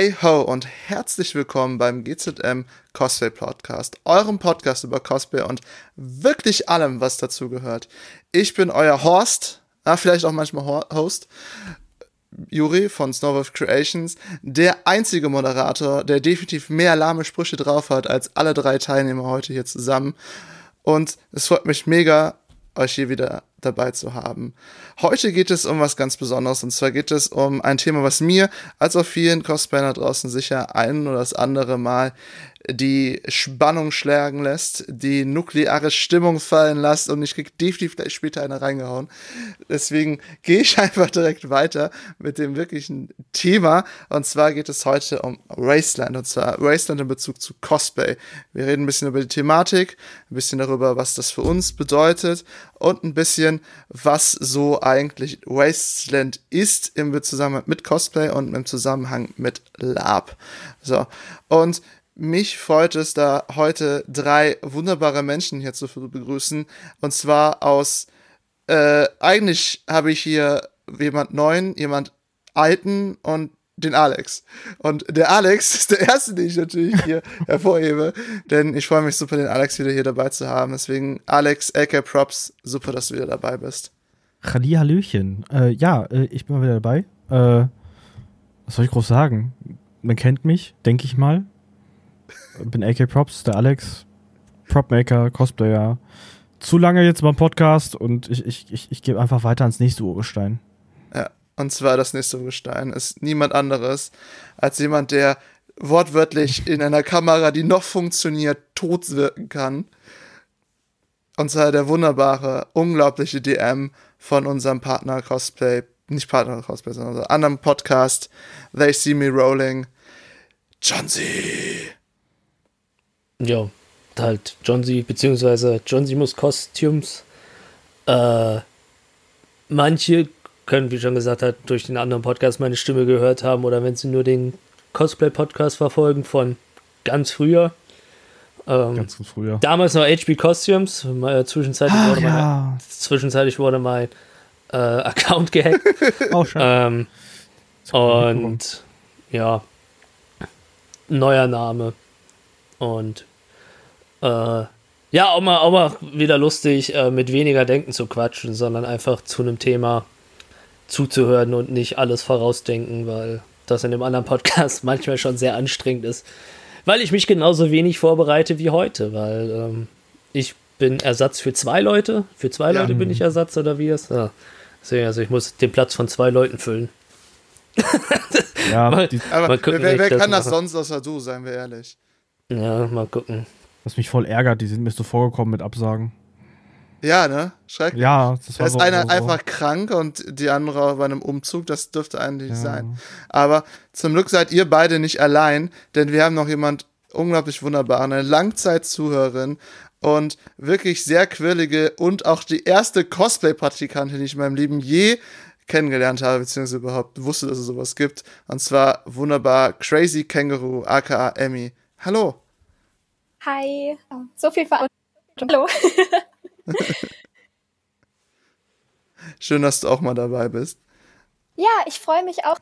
Hey ho und herzlich willkommen beim GZM Cosplay Podcast, eurem Podcast über Cosplay und wirklich allem, was dazu gehört. Ich bin euer Horst, ah, vielleicht auch manchmal Host, Juri von Snowwolf Creations, der einzige Moderator, der definitiv mehr lahme Sprüche drauf hat als alle drei Teilnehmer heute hier zusammen. Und es freut mich mega, euch hier wieder dabei zu haben. Heute geht es um was ganz Besonderes und zwar geht es um ein Thema, was mir als auch vielen Cosplayern draußen sicher ein oder das andere Mal die Spannung schlagen lässt, die nukleare Stimmung fallen lässt und ich krieg definitiv gleich später eine reingehauen. Deswegen gehe ich einfach direkt weiter mit dem wirklichen Thema und zwar geht es heute um Raceland und zwar Raceland in Bezug zu Cosplay. Wir reden ein bisschen über die Thematik, ein bisschen darüber, was das für uns bedeutet und ein bisschen, was so eigentlich Wasteland ist im Zusammenhang mit Cosplay und im Zusammenhang mit Lab. So, und mich freut es, da heute drei wunderbare Menschen hier zu begrüßen. Und zwar aus, äh, eigentlich habe ich hier jemand neuen, jemand alten und den Alex. Und der Alex ist der erste, den ich natürlich hier hervorhebe, denn ich freue mich super, den Alex wieder hier dabei zu haben. Deswegen, Alex, AK Props, super, dass du wieder dabei bist. Halli, Hallöchen. Äh, ja, äh, ich bin mal wieder dabei. Äh, was soll ich groß sagen? Man kennt mich, denke ich mal bin AK Props, der Alex, Propmaker, Cosplayer. Zu lange jetzt beim Podcast und ich, ich, ich, ich gebe einfach weiter ans nächste Urgestein. Ja, und zwar das nächste Urgestein ist niemand anderes als jemand, der wortwörtlich in einer Kamera, die noch funktioniert, tot wirken kann. Und zwar der wunderbare, unglaubliche DM von unserem Partner Cosplay, nicht Partner Cosplay, sondern unserem anderen Podcast, They See Me Rolling, John Z. Ja, halt John Z, beziehungsweise John Simus Costumes. Äh, manche können, wie schon gesagt hat, durch den anderen Podcast meine Stimme gehört haben oder wenn sie nur den Cosplay-Podcast verfolgen von ganz früher. Ähm, ganz früher. Damals noch HB Costumes. Äh, zwischenzeitlich, Ach, wurde ja. mein, zwischenzeitlich wurde mein äh, Account gehackt. Auch schon. Ähm, und ja, neuer Name. Und äh, ja, auch mal, auch mal wieder lustig, äh, mit weniger Denken zu quatschen, sondern einfach zu einem Thema zuzuhören und nicht alles vorausdenken, weil das in dem anderen Podcast manchmal schon sehr anstrengend ist. Weil ich mich genauso wenig vorbereite wie heute, weil ähm, ich bin Ersatz für zwei Leute. Für zwei ja. Leute bin ich Ersatz oder wie es? Ja. Deswegen, also ich muss den Platz von zwei Leuten füllen. ja, mal, aber mal gucken, wer, wer kann das, das sonst außer du, seien wir ehrlich. Ja, mal gucken. Was mich voll ärgert, die sind mir so vorgekommen mit Absagen. Ja, ne? Schrecklich. Ja, das war da ist so, einer so. einfach krank und die andere bei einem Umzug, das dürfte eigentlich ja. sein. Aber zum Glück seid ihr beide nicht allein, denn wir haben noch jemand unglaublich wunderbar, eine Langzeitzuhörerin und wirklich sehr quirlige und auch die erste Cosplay-Praktikantin, die ich in meinem Leben je kennengelernt habe, beziehungsweise überhaupt wusste, dass es sowas gibt. Und zwar wunderbar Crazy Kangaroo, aka Emmy. Hallo. Hi. So viel Verantwortung. Hallo. Schön, dass du auch mal dabei bist. Ja, ich freue mich auch.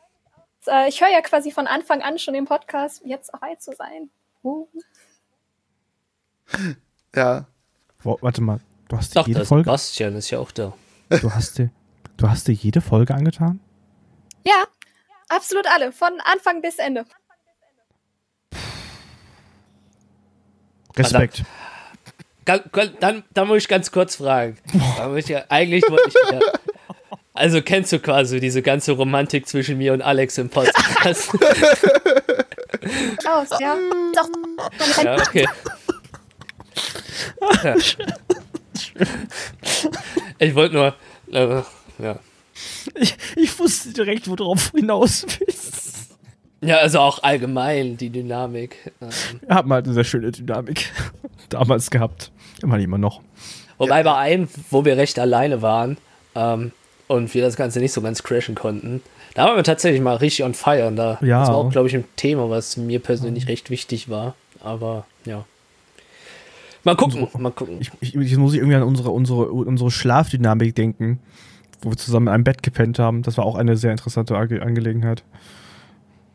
Äh, ich höre ja quasi von Anfang an schon den Podcast, jetzt dabei zu sein. Uh. Ja. Wo, warte mal, du hast Doch, jede Folge. Bastian ist ja auch da. Du hast dir, du hast dir jede Folge angetan? Ja, absolut alle, von Anfang bis Ende. Respekt. Dann, dann, dann, muss ich ganz kurz fragen. Ja, eigentlich wollte ich ja, Also kennst du quasi diese ganze Romantik zwischen mir und Alex im Podcast? Aus, ja. Doch. Ja, okay. Ja. Ich wollte nur. Äh, ja. Ich, ich wusste direkt, worauf du hinaus willst. Ja, also auch allgemein die Dynamik. Ähm. Wir haben halt eine sehr schöne Dynamik damals gehabt. Immer immer noch. Wobei bei einem, wo wir recht alleine waren ähm, und wir das Ganze nicht so ganz crashen konnten, da waren wir tatsächlich mal richtig on fire. Und da, ja. Das war auch, glaube ich, ein Thema, was mir persönlich mhm. recht wichtig war. Aber ja. Mal gucken, unsere, mal gucken. Ich, ich, ich muss irgendwie an unsere, unsere, unsere Schlafdynamik denken, wo wir zusammen in einem Bett gepennt haben. Das war auch eine sehr interessante Angelegenheit.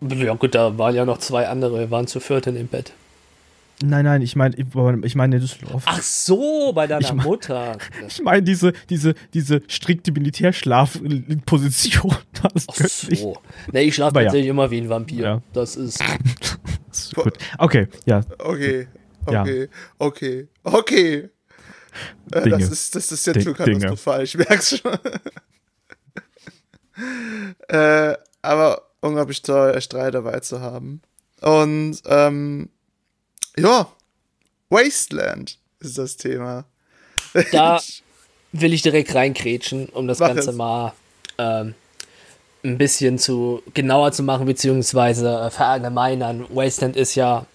Ja gut, da waren ja noch zwei andere, wir waren zu viert in dem Bett. Nein, nein, ich meine, ich meine in Düsseldorf. Ach so, bei deiner Ich mein- Mutter. Ich meine diese, diese, diese strikte Militärschlafposition. Das ist Ach göttlich. so. Ne, ich schlafe Aber ja. tatsächlich immer wie ein Vampir. Ja. Das ist. Das ist gut. Okay, ja. Okay, Ja. okay, okay, okay. Äh, Dinge. das, ist, das ist jetzt Ding- schon katastrophal, ich merk's schon. äh, aber unglaublich toll, euch drei dabei zu haben. Und, ähm, ja, Wasteland ist das Thema. Da will ich direkt reinkrätschen, um das Mach Ganze es. mal ähm, ein bisschen zu genauer zu machen, beziehungsweise äh, verallgemeinern. Wasteland ist ja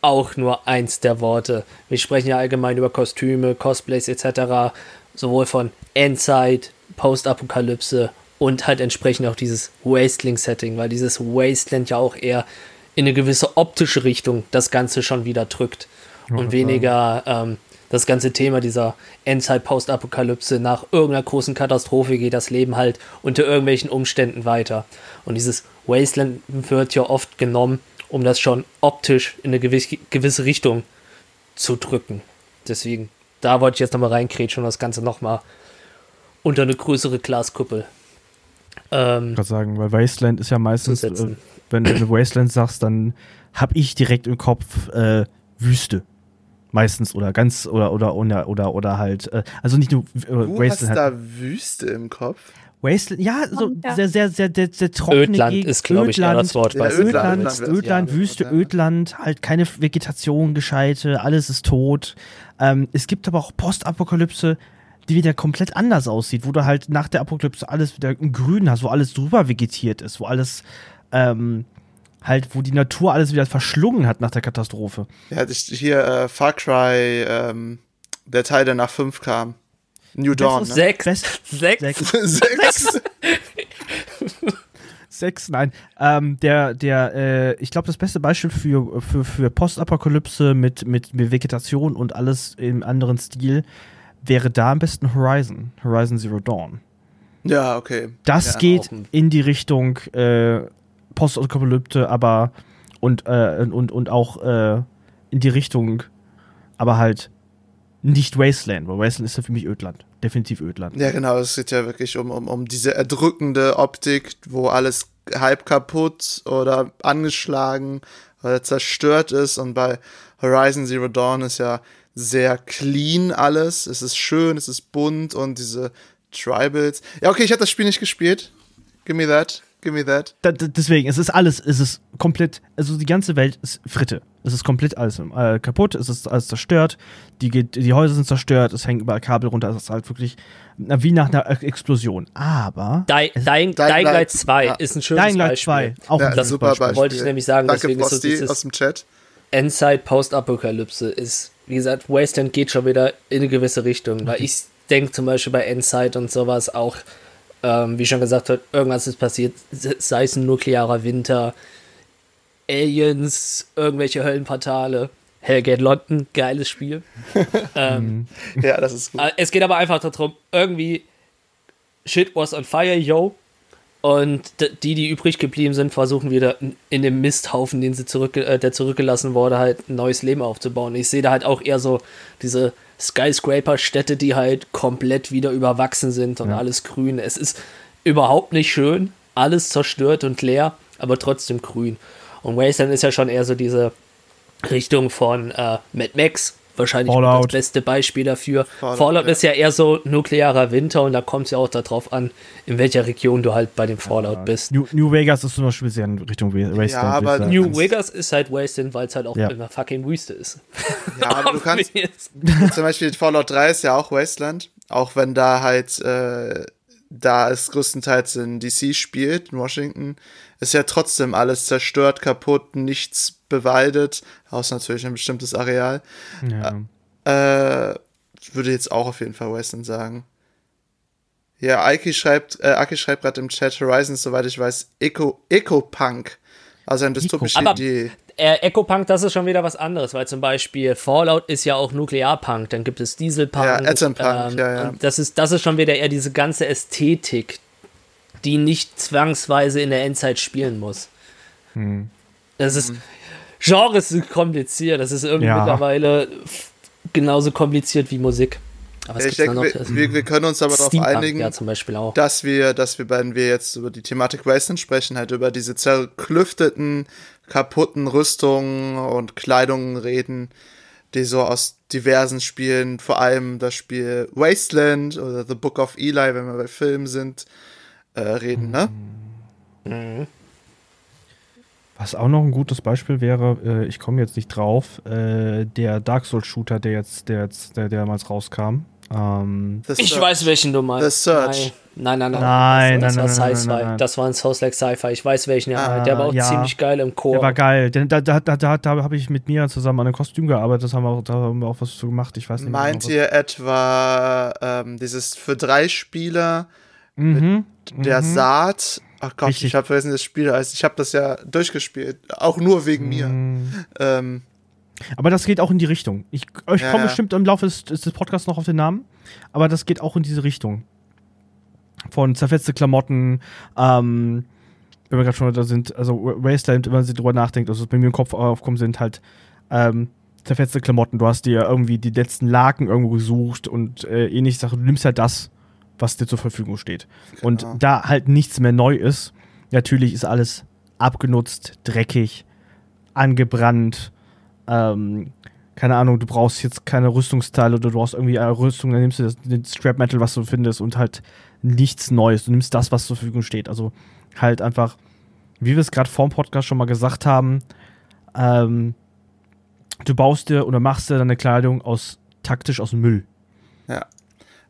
auch nur eins der Worte. Wir sprechen ja allgemein über Kostüme, Cosplays etc., sowohl von Endzeit, Postapokalypse und halt entsprechend auch dieses Wasteling-Setting, weil dieses Wasteland ja auch eher in eine gewisse optische Richtung das Ganze schon wieder drückt und weniger ähm, das ganze Thema dieser Endzeit-Postapokalypse nach irgendeiner großen Katastrophe geht das Leben halt unter irgendwelchen Umständen weiter. Und dieses Wasteland wird ja oft genommen, um das schon optisch in eine gewisse, gewisse Richtung zu drücken. Deswegen, da wollte ich jetzt nochmal reinkrätschen und das Ganze nochmal unter eine größere Glaskuppel. Ähm, gerade sagen, weil Wasteland ist ja meistens, äh, wenn du Wasteland sagst, dann hab ich direkt im Kopf äh, Wüste. Meistens oder ganz oder oder oder oder, oder halt äh, also nicht nur äh, Du hast Wasteland halt, da Wüste im Kopf. Wasteland ja so Ja. sehr sehr sehr sehr, sehr trockene Ödland Gegend, ist, glaube ich, eher Ödland, das Wort. Ja, Ödland, Ödland, Ödland, Ödland, ja. Wüste, Ja. Ödland, halt keine Vegetation, gescheite, alles ist tot. Ähm, es gibt aber auch Postapokalypse, die wieder komplett anders aussieht, wo du halt nach der Apokalypse alles wieder in grün hast, wo alles drüber vegetiert ist, wo alles ähm, halt, wo die Natur alles wieder verschlungen hat nach der Katastrophe. Ja, ich, hier äh, Far Cry, ähm, der Teil, der nach 5 kam. New Dawn, ist ne? Sechs. Best- Sechs. Sechs. Sechs. Sechs, nein. Ähm, der, der, äh, ich glaube, das beste Beispiel für, für, für Postapokalypse mit, mit, mit Vegetation und alles im anderen Stil wäre da am besten Horizon. Horizon Zero Dawn. Ja, okay. Das Ja, geht in die Richtung äh, Postapokalypse, aber und, äh, und, und auch äh, in die Richtung, aber halt nicht Wasteland, weil Wasteland ist ja für mich Ödland. Definitiv Ödland. Ja, genau, es geht ja wirklich um, um, um diese erdrückende Optik, wo alles halb kaputt oder angeschlagen oder zerstört ist. Und bei Horizon Zero Dawn ist ja sehr clean alles. Es ist schön, es ist bunt und diese Tribals. Ja, okay, ich habe das Spiel nicht gespielt. Give me that. Give me that. Da, da, deswegen, es ist alles, es ist komplett, also die ganze Welt ist Fritte. Es ist komplett alles äh, kaputt, es ist alles zerstört, die, die Häuser sind zerstört, es hängen überall Kabel runter, es ist halt wirklich na, wie nach einer Ex- Explosion. Aber Dying, Dying, Dying Light, Light 2 ja. ist ein schönes Dying Light Beispiel. 2, auch Ja, ein das super super Beispiel. Wollte ich nämlich sagen, Danke, deswegen ist so dieses- aus dem Chat. Endzeit Postapokalypse ist, wie gesagt, Wasteland geht schon wieder in eine gewisse Richtung, weil ich denke zum Beispiel bei Endzeit und sowas auch, ähm, wie schon gesagt hat, irgendwas ist passiert, sei es ein nuklearer Winter, Aliens, irgendwelche Höllenportale, Hellgate London, geiles Spiel. ähm, Ja, das ist gut. äh, Es geht aber einfach darum, irgendwie Shit was on fire, yo. Und die, die übrig geblieben sind, versuchen wieder in- dem Misthaufen, den sie zurück, äh, der zurückgelassen wurde, halt ein neues Leben aufzubauen. Ich sehe da halt auch eher so diese Skyscraper-Städte, die halt komplett wieder überwachsen sind und alles grün. Es ist überhaupt nicht schön, alles zerstört und leer, aber trotzdem grün. Und Wasteland ist ja schon eher so diese Richtung von äh, Mad Max. Wahrscheinlich das beste Beispiel dafür. Fallout, Fallout, ja. ist ja eher so nuklearer Winter und da kommt es ja auch darauf an, in welcher Region du halt bei dem Fallout bist. New, New Vegas ist zum Beispiel sehr in Richtung Wa- Wasteland. Ja, aber. New Vegas ist halt Wasteland, weil es halt auch Ja. in fucking Wüste ist. Ja, aber du kannst, zum Beispiel Fallout 3 ist ja auch Wasteland, auch wenn da halt, äh, da es größtenteils in DC spielt, in Washington, ist ja trotzdem alles zerstört, kaputt, nichts bewaldet, außer natürlich ein bestimmtes Areal. ja. Äh, ich würde jetzt auch auf jeden Fall Wasteland sagen. Ja, Aki schreibt, äh, Aki schreibt gerade im Chat Horizon, soweit ich weiß, Eco, Eco-Punk. Also eine dystopische Aber- Idee. Äh, Eco-Punk, das ist schon wieder was anderes, weil zum Beispiel Fallout ist ja auch Nuklearpunk, dann gibt es Dieselpunk. Ja, Atompunk, ähm, ja, ja. Und das ist, das ist schon wieder eher diese ganze Ästhetik, die nicht zwangsweise in der Endzeit spielen muss. Hm. Das ist, Genres sind kompliziert. Das ist irgendwie Ja. mittlerweile genauso kompliziert wie Musik. Aber was Ich denke, noch? wir, wir, wir können uns aber darauf einigen, ja, zum Beispiel auch. dass wir, dass wir, wenn wir jetzt über die Thematik Wasteland sprechen, halt über diese zerklüfteten, kaputten Rüstungen und Kleidungen reden, die so aus diversen Spielen, vor allem das Spiel Wasteland oder The Book of Eli, wenn wir bei Filmen sind, äh, reden, ne? Was auch noch ein gutes Beispiel wäre, äh, ich komme jetzt nicht drauf, äh, der Dark Souls Shooter, der jetzt, der jetzt, der, der damals rauskam. Ähm, Ich weiß, welchen du meinst. The Search. Nein, nein, nein. Nein, das, nein, das nein, war nein, Sci-Fi. nein, nein. Das war ein Souls-like Sci-Fi. Ich weiß, welchen er Ah, meint. Der war auch ja. ziemlich geil im Chor. der war geil. Denn da, da, da, da, da habe ich mit Mia zusammen an einem Kostüm gearbeitet. Das haben wir auch, da haben wir auch was zu gemacht. Ich weiß nicht mehr Meint genau, ihr etwa ähm, dieses für drei Spieler Mhm. der mhm. Saat? Ach Gott, Richtig. ich habe vergessen, das Spiel heißt. Ich habe das ja durchgespielt, auch nur wegen mir. Mhm. Ähm, Aber das geht auch in die Richtung. Ich, ich Ja, komme ja. bestimmt im Laufe des, des Podcasts noch auf den Namen, aber das geht auch in diese Richtung. Von zerfetzte Klamotten, ähm, wenn wir gerade schon da sind, also Wasteland, wenn man sich drüber nachdenkt, also was bei mir im Kopf aufkommen, sind halt ähm, zerfetzte Klamotten. Du hast dir irgendwie die letzten Laken irgendwo gesucht und äh, ähnliche Sachen. Du nimmst halt das, was dir zur Verfügung steht. Und Genau. da halt nichts mehr neu ist, natürlich ist alles abgenutzt, dreckig, angebrannt, ähm, keine Ahnung, du brauchst jetzt keine Rüstungsteile oder du brauchst irgendwie eine Rüstung, dann nimmst du das, den Scrap Metal, was du findest und halt nichts Neues. Du nimmst das, was zur Verfügung steht. Also halt einfach, wie wir es gerade vor dem Podcast schon mal gesagt haben, ähm, du baust dir oder machst dir deine Kleidung aus taktisch aus Müll.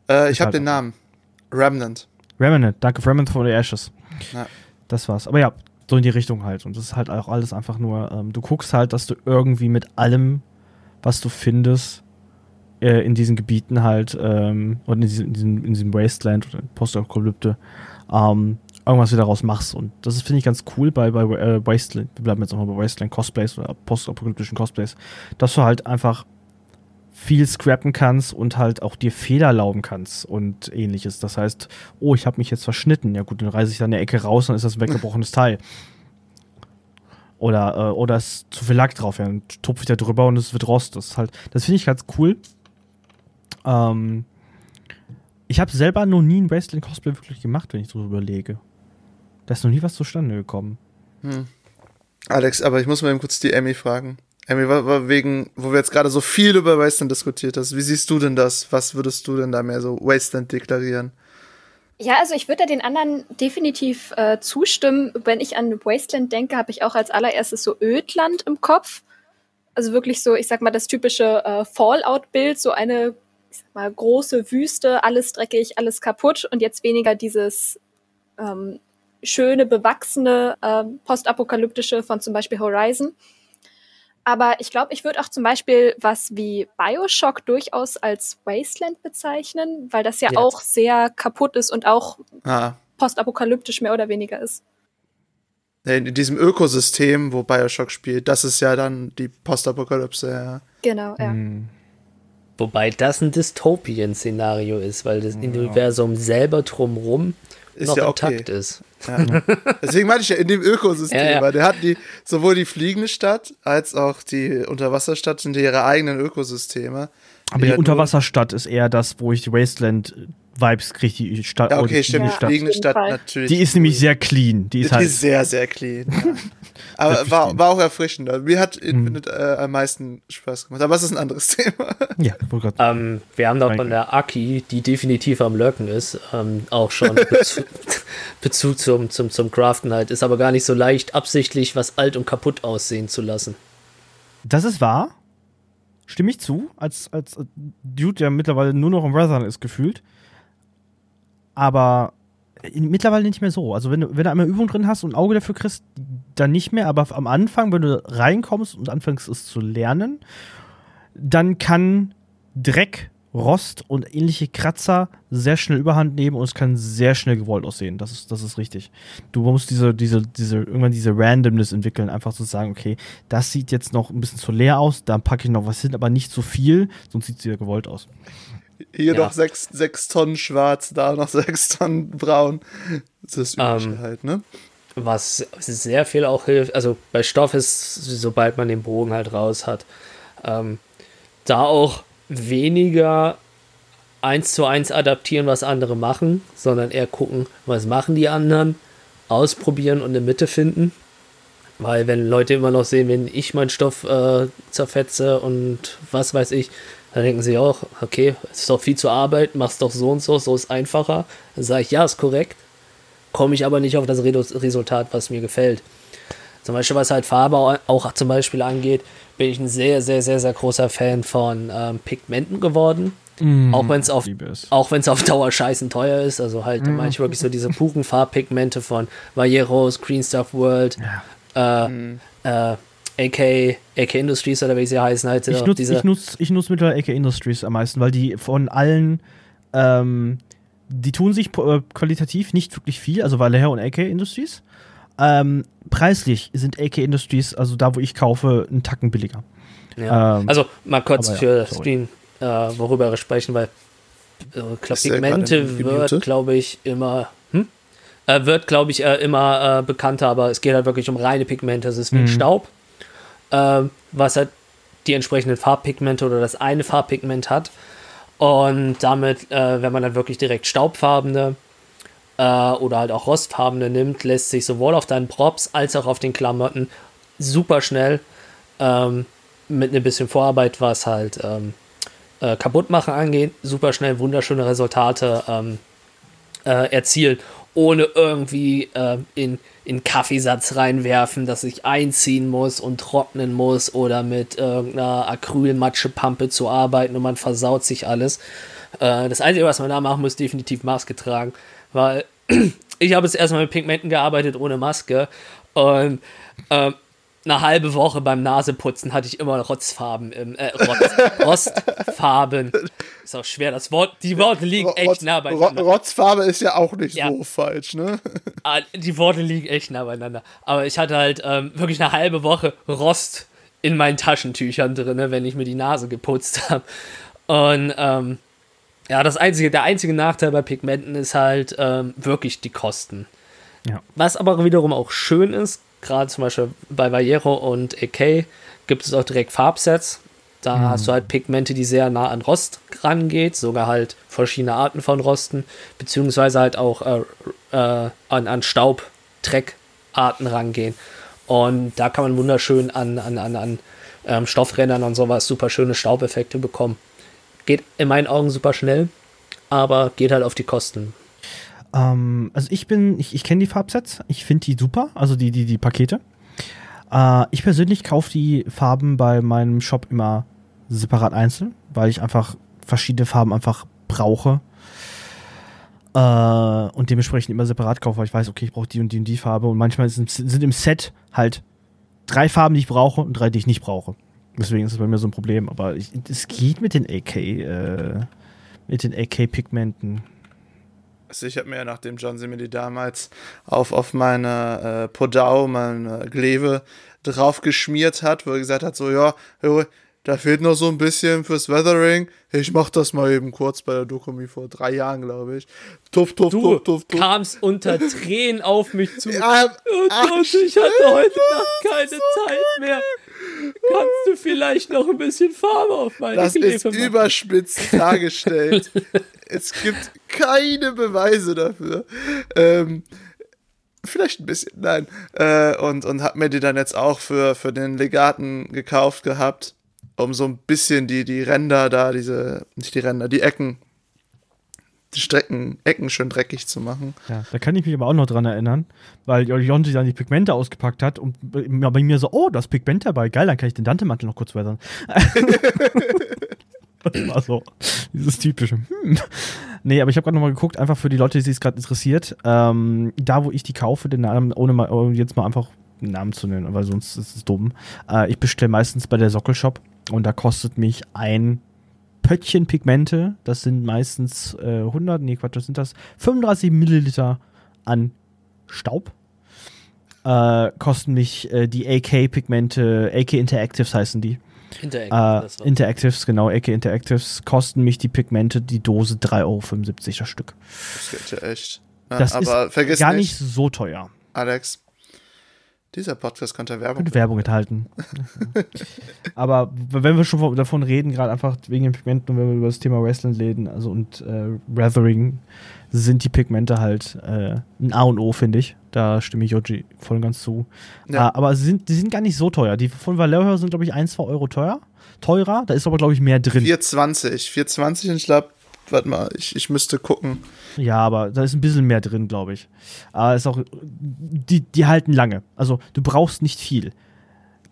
äh, ich habe halt den Namen. Remnant. Remnant, danke Remnant for the Ashes. Ja. Das war's. Aber ja, so in die Richtung halt. Und das ist halt auch alles einfach nur, ähm, du guckst halt, dass du irgendwie mit allem, was du findest, äh, in diesen Gebieten halt, ähm, oder in diesem, in diesem, in diesem Wasteland oder Postapokalypte, ähm, irgendwas wieder daraus machst. Und das ist, finde ich, ganz cool bei, bei äh, Wasteland. Wir bleiben jetzt nochmal bei Wasteland Cosplays oder postapokalyptischen Cosplays, dass du halt einfach viel scrappen kannst und halt auch dir Fehler erlauben kannst und ähnliches. Das heißt, oh, ich habe mich jetzt verschnitten. Ja gut, dann reiße ich da eine Ecke raus, dann ist das ein weggebrochenes Teil. Oder, äh, oder ist zu viel Lack drauf, ja, dann tupfe ich da drüber und es wird Rost. Das ist halt, das finde ich ganz cool. Ähm, ich habe selber noch nie ein Wasteland Cosplay wirklich gemacht, wenn ich so überlege. Da ist noch nie was zustande gekommen. Hm. Alex, aber ich muss mal eben kurz die Emmy fragen. Wa- wegen, wo wir jetzt gerade so viel über Wasteland diskutiert hast, wie siehst du denn das? Was würdest du denn da mehr so Wasteland deklarieren? Ja, also ich würde den anderen definitiv äh, zustimmen. Wenn ich an Wasteland denke, habe ich auch als allererstes so Ödland im Kopf. Also wirklich so, ich sag mal, das typische äh, Fallout-Bild, so eine, ich sag mal, große Wüste, alles dreckig, alles kaputt und jetzt weniger dieses ähm, schöne, bewachsene, ähm, postapokalyptische von zum Beispiel Horizon. Aber ich glaube, ich würde auch zum Beispiel was wie Bioshock durchaus als Wasteland bezeichnen, weil das ja, Ja. auch sehr kaputt ist und auch Ah, postapokalyptisch mehr oder weniger ist. in diesem Ökosystem, wo Bioshock spielt, das ist ja dann die Postapokalypse, ja. Genau, ja. Hm. Wobei das ein Dystopien-Szenario ist, weil das Universum selber drumrum Ist noch ja okay. intakt ist. Ja. Deswegen meinte ich ja in dem Ökosystem, Ja, ja. weil der hat die, sowohl die fliegende Stadt als auch die Unterwasserstadt sind ihre eigenen Ökosysteme. Aber die nur- Unterwasserstadt ist eher das, wo ich die Wasteland-Vibes kriege, die Stadt. Ja, oh, okay, die stimmt, die Ja, Stadt. Stadt natürlich. Die ist nämlich sehr clean. Die ist Die halt. ist sehr, sehr clean. Ja. Aber Sehr war, clean. war auch erfrischend. Also Mir hat Mhm. Infinite äh, am meisten Spaß gemacht. Aber das ist ein anderes Thema. ja, wollte grad- Ähm, wir haben doch von der Aki, die definitiv am Lurken ist, ähm, auch schon Bezug, Bezug zum, zum, zum Craften halt. Ist aber gar nicht so leicht, absichtlich was alt und kaputt aussehen zu lassen. Das ist wahr. Stimme ich zu, als, als Dude, der mittlerweile nur noch im Weathern ist, gefühlt. Aber mittlerweile nicht mehr so. Also, wenn du, wenn du einmal Übung drin hast und ein Auge dafür kriegst, dann nicht mehr. Aber am Anfang, wenn du reinkommst und anfängst es zu lernen, dann kann Dreck, Rost und ähnliche Kratzer sehr schnell überhand nehmen und es kann sehr schnell gewollt aussehen. Das ist, das ist richtig. Du musst diese, diese, diese, irgendwann diese Randomness entwickeln, einfach zu sagen, okay, das sieht jetzt noch ein bisschen zu leer aus, da packe ich noch was hin, aber nicht so viel, sonst sieht es wieder gewollt aus. Hier Ja. noch sechs, sechs Tonnen schwarz, da noch sechs Tonnen braun. Das ist das Übliche Ähm, halt, ne? was sehr viel auch hilft, also bei Stoff ist, sobald man den Bogen halt raus hat, ähm, da auch weniger eins zu eins adaptieren, was andere machen, sondern eher gucken, was machen die anderen, ausprobieren und eine Mitte finden. Weil wenn Leute immer noch sehen, wenn ich meinen Stoff äh, zerfetze und was weiß ich, dann denken sie auch, okay, es ist doch viel zu Arbeit, mach's doch so und so, so ist einfacher. Dann sage ich, ja, ist korrekt. Komme ich aber nicht auf das Resultat, was mir gefällt. Zum Beispiel, was halt Farbe auch zum Beispiel angeht, bin ich ein sehr, sehr, sehr, sehr großer Fan von ähm, Pigmenten geworden. Mm, auch wenn es auf, auch wenn es auf Dauer scheißen teuer ist. Also halt mm. manchmal wirklich so diese puren Farbpigmente von Valleros, Green Stuff World, ja. äh, mm. äh, AK, AK Industries oder wie sie heißen halt. Ich nutze ich nutz, ich nutz mittlerweile AK Industries am meisten, weil die von allen, ähm, die tun sich äh, qualitativ nicht wirklich viel, also Vallejo und AK Industries. Ähm, preislich sind AK Industries, also da, wo ich kaufe, einen Tacken billiger. Ja. Ähm, also mal kurz ja, für Stream, äh, worüber wir sprechen, weil äh, Pigmente wird, glaube ich, immer hm? äh, wird, glaube ich, äh, immer äh, bekannter, aber es geht halt wirklich um reine Pigmente. Es ist wie mhm. Staub, ähm, was halt die entsprechenden Farbpigmente oder das eine Farbpigment hat. Und damit, äh, wenn man dann wirklich direkt staubfarbene äh, oder halt auch rostfarbene nimmt, lässt sich sowohl auf deinen Props als auch auf den Klamotten super schnell ähm, mit ein bisschen Vorarbeit, was halt ähm, äh, Kaputtmachen angeht, super schnell wunderschöne Resultate ähm, äh, erzielen, ohne irgendwie äh, in, in Kaffeesatz reinwerfen, dass ich einziehen muss und trocknen muss oder mit irgendeiner Acrylmatschepampe zu arbeiten und man versaut sich alles. Äh, das Einzige, was man da machen muss, definitiv Maske tragen weil ich habe jetzt erstmal mit Pigmenten gearbeitet ohne Maske und ähm, eine halbe Woche beim Naseputzen hatte ich immer Rotzfarben im äh, Rotz, Rostfarben. Ist auch schwer, das Wort, die Worte liegen Rotz, echt nah beieinander. Rotzfarbe ist ja auch nicht ja. so falsch, ne? Ah, die Worte liegen echt nah beieinander. Aber ich hatte halt ähm, wirklich eine halbe Woche Rost in meinen Taschentüchern drin, wenn ich mir die Nase geputzt habe. Und ähm, ja, das einzige, der einzige Nachteil bei Pigmenten ist halt ähm, wirklich die Kosten. Ja. Was aber wiederum auch schön ist, gerade zum Beispiel bei Vallejo und AK gibt es auch direkt Farbsets. Da mhm. hast du halt Pigmente, die sehr nah an Rost rangeht, sogar halt verschiedene Arten von Rosten, beziehungsweise halt auch äh, äh, an, an Staubdreckarten rangehen. Und da kann man wunderschön an, an, an, an ähm, Stoffrändern und sowas super schöne Staubeffekte bekommen. Geht in meinen Augen super schnell, aber geht halt auf die Kosten. Ähm, also ich bin, ich, ich kenne die Farbsets, ich finde die super, also die, die, die Pakete. Äh, ich persönlich kaufe die Farben bei meinem Shop immer separat einzeln, weil ich einfach verschiedene Farben einfach brauche. Äh, und dementsprechend immer separat kaufe, weil ich weiß, okay, ich brauche die und die und die Farbe. Und manchmal sind, sind im Set halt drei Farben, die ich brauche und drei, die ich nicht brauche. Deswegen ist es bei mir so ein Problem. Aber es geht mit den AK, äh, mit den AK-Pigmenten. Also ich habe mir, nachdem John Simili damals auf, auf meine äh, Podau, meine Gleve drauf geschmiert hat, wo er gesagt hat, so, ja, da fehlt noch so ein bisschen fürs Weathering. Ich mach das mal eben kurz bei der Dokumi vor drei Jahren, glaube ich. Tuff, tuff, du tuff, tuff, tuff. kamst unter Tränen auf mich zu. Ja, oh Gott, ich hatte heute Nacht keine so Zeit mehr. Kannst du vielleicht noch ein bisschen Farbe auf meine Das Klebe ist machen? überspitzt dargestellt. es gibt keine Beweise dafür. Ähm, vielleicht ein bisschen, nein. Äh, und, und hab mir die dann jetzt auch für, für den Legaten gekauft gehabt, um so ein bisschen die, die Ränder da, diese, nicht die Ränder, die Ecken die Strecken, Ecken schön dreckig zu machen. Ja, da kann ich mich aber auch noch dran erinnern, weil Jonte dann die Pigmente ausgepackt hat und bei mir so, oh, das Pigment dabei, geil, dann kann ich den Dante-Mantel noch kurz weathern. das war so dieses typische. Hm. Nee, aber ich habe gerade nochmal geguckt, einfach für die Leute, die sich gerade interessiert, ähm, da wo ich die kaufe, den Namen, ohne mal jetzt mal einfach einen Namen zu nennen, weil sonst ist es dumm. Äh, ich bestelle meistens bei der Sockelshop und da kostet mich ein Pöttchen Pigmente, das sind meistens äh, 100, nee Quatsch, das sind das 35 Milliliter an Staub. Äh, kosten mich äh, die AK-Pigmente, AK Interactives heißen die. Interactives, äh, Interactives, genau, AK Interactives kosten mich die Pigmente, die Dose 3,75 Euro das Stück. Das geht ja echt. Ja, das aber ist vergiss gar nicht, nicht so teuer. Alex, Dieser Podcast könnte Werbung. Könnte Werbung enthalten. Aber wenn wir schon davon reden, gerade einfach wegen den Pigmenten und wenn wir über das Thema Wrestling reden, also und äh, Weathering, sind die Pigmente halt äh, ein A und O, finde ich. Da stimme ich Yoji voll und ganz zu. Ja. Äh, aber sie sind, die sind gar nicht so teuer. Die von Valero sind, glaube ich, 1, 2 Euro teuer. Teurer, da ist aber, glaube ich, mehr drin. 420. 420 und ich glaube, warte mal, ich, ich müsste gucken. Ja, aber da ist ein bisschen mehr drin, glaube ich. Aber ist auch, die, die halten lange. Also du brauchst nicht viel.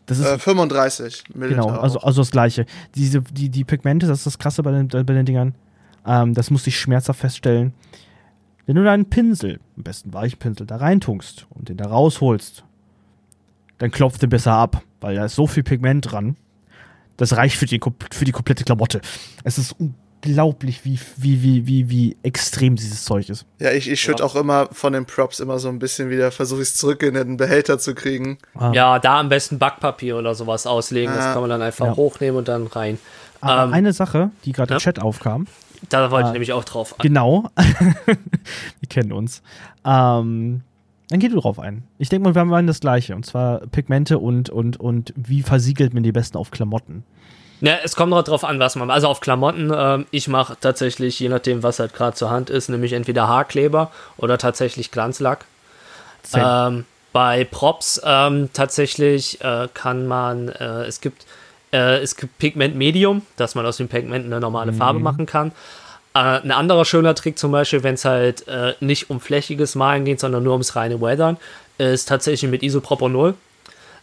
Das ist Äh, 35 Milliliter. genau, also, also das gleiche. Diese, die, die Pigmente, das ist das Krasse bei den, bei den Dingern. Ähm, das musste ich schmerzhaft feststellen. Wenn du deinen Pinsel, am besten Weichpinsel, da reintunkst und den da rausholst, dann klopft den besser ab, weil da ist so viel Pigment dran. Das reicht für die, für die komplette Klamotte. Es ist unglaublich, wie, wie, wie, wie, wie extrem dieses Zeug ist. Ja, ich, ich schütte auch immer von den Props immer so ein bisschen wieder, versuche ich es zurück in den Behälter zu kriegen. Ah. Ja, da am besten Backpapier oder sowas auslegen. Das Ah. kann man dann einfach Ja. hochnehmen und dann rein. Aber Ähm, eine Sache, die gerade ja. im Chat aufkam, Da wollte ich nämlich auch drauf an. Genau. wir kennen uns. Ähm, dann geh du drauf ein. Ich denke mal, wir haben das Gleiche. Und zwar Pigmente und, und, und wie versiegelt man die besten auf Klamotten. Ja, es kommt noch drauf an, was man. Also auf Klamotten, ähm, ich mache tatsächlich, je nachdem, was halt gerade zur Hand ist, nämlich entweder Haarkleber oder tatsächlich Glanzlack. Ähm, bei Props ähm, tatsächlich äh, kann man, äh, es gibt äh, es gibt Pigment Medium, dass man aus den Pigmenten eine normale Farbe machen kann. Äh, ein anderer schöner Trick zum Beispiel, wenn es halt äh, nicht um flächiges Malen geht, sondern nur ums reine Weathern, ist tatsächlich mit Isopropanol.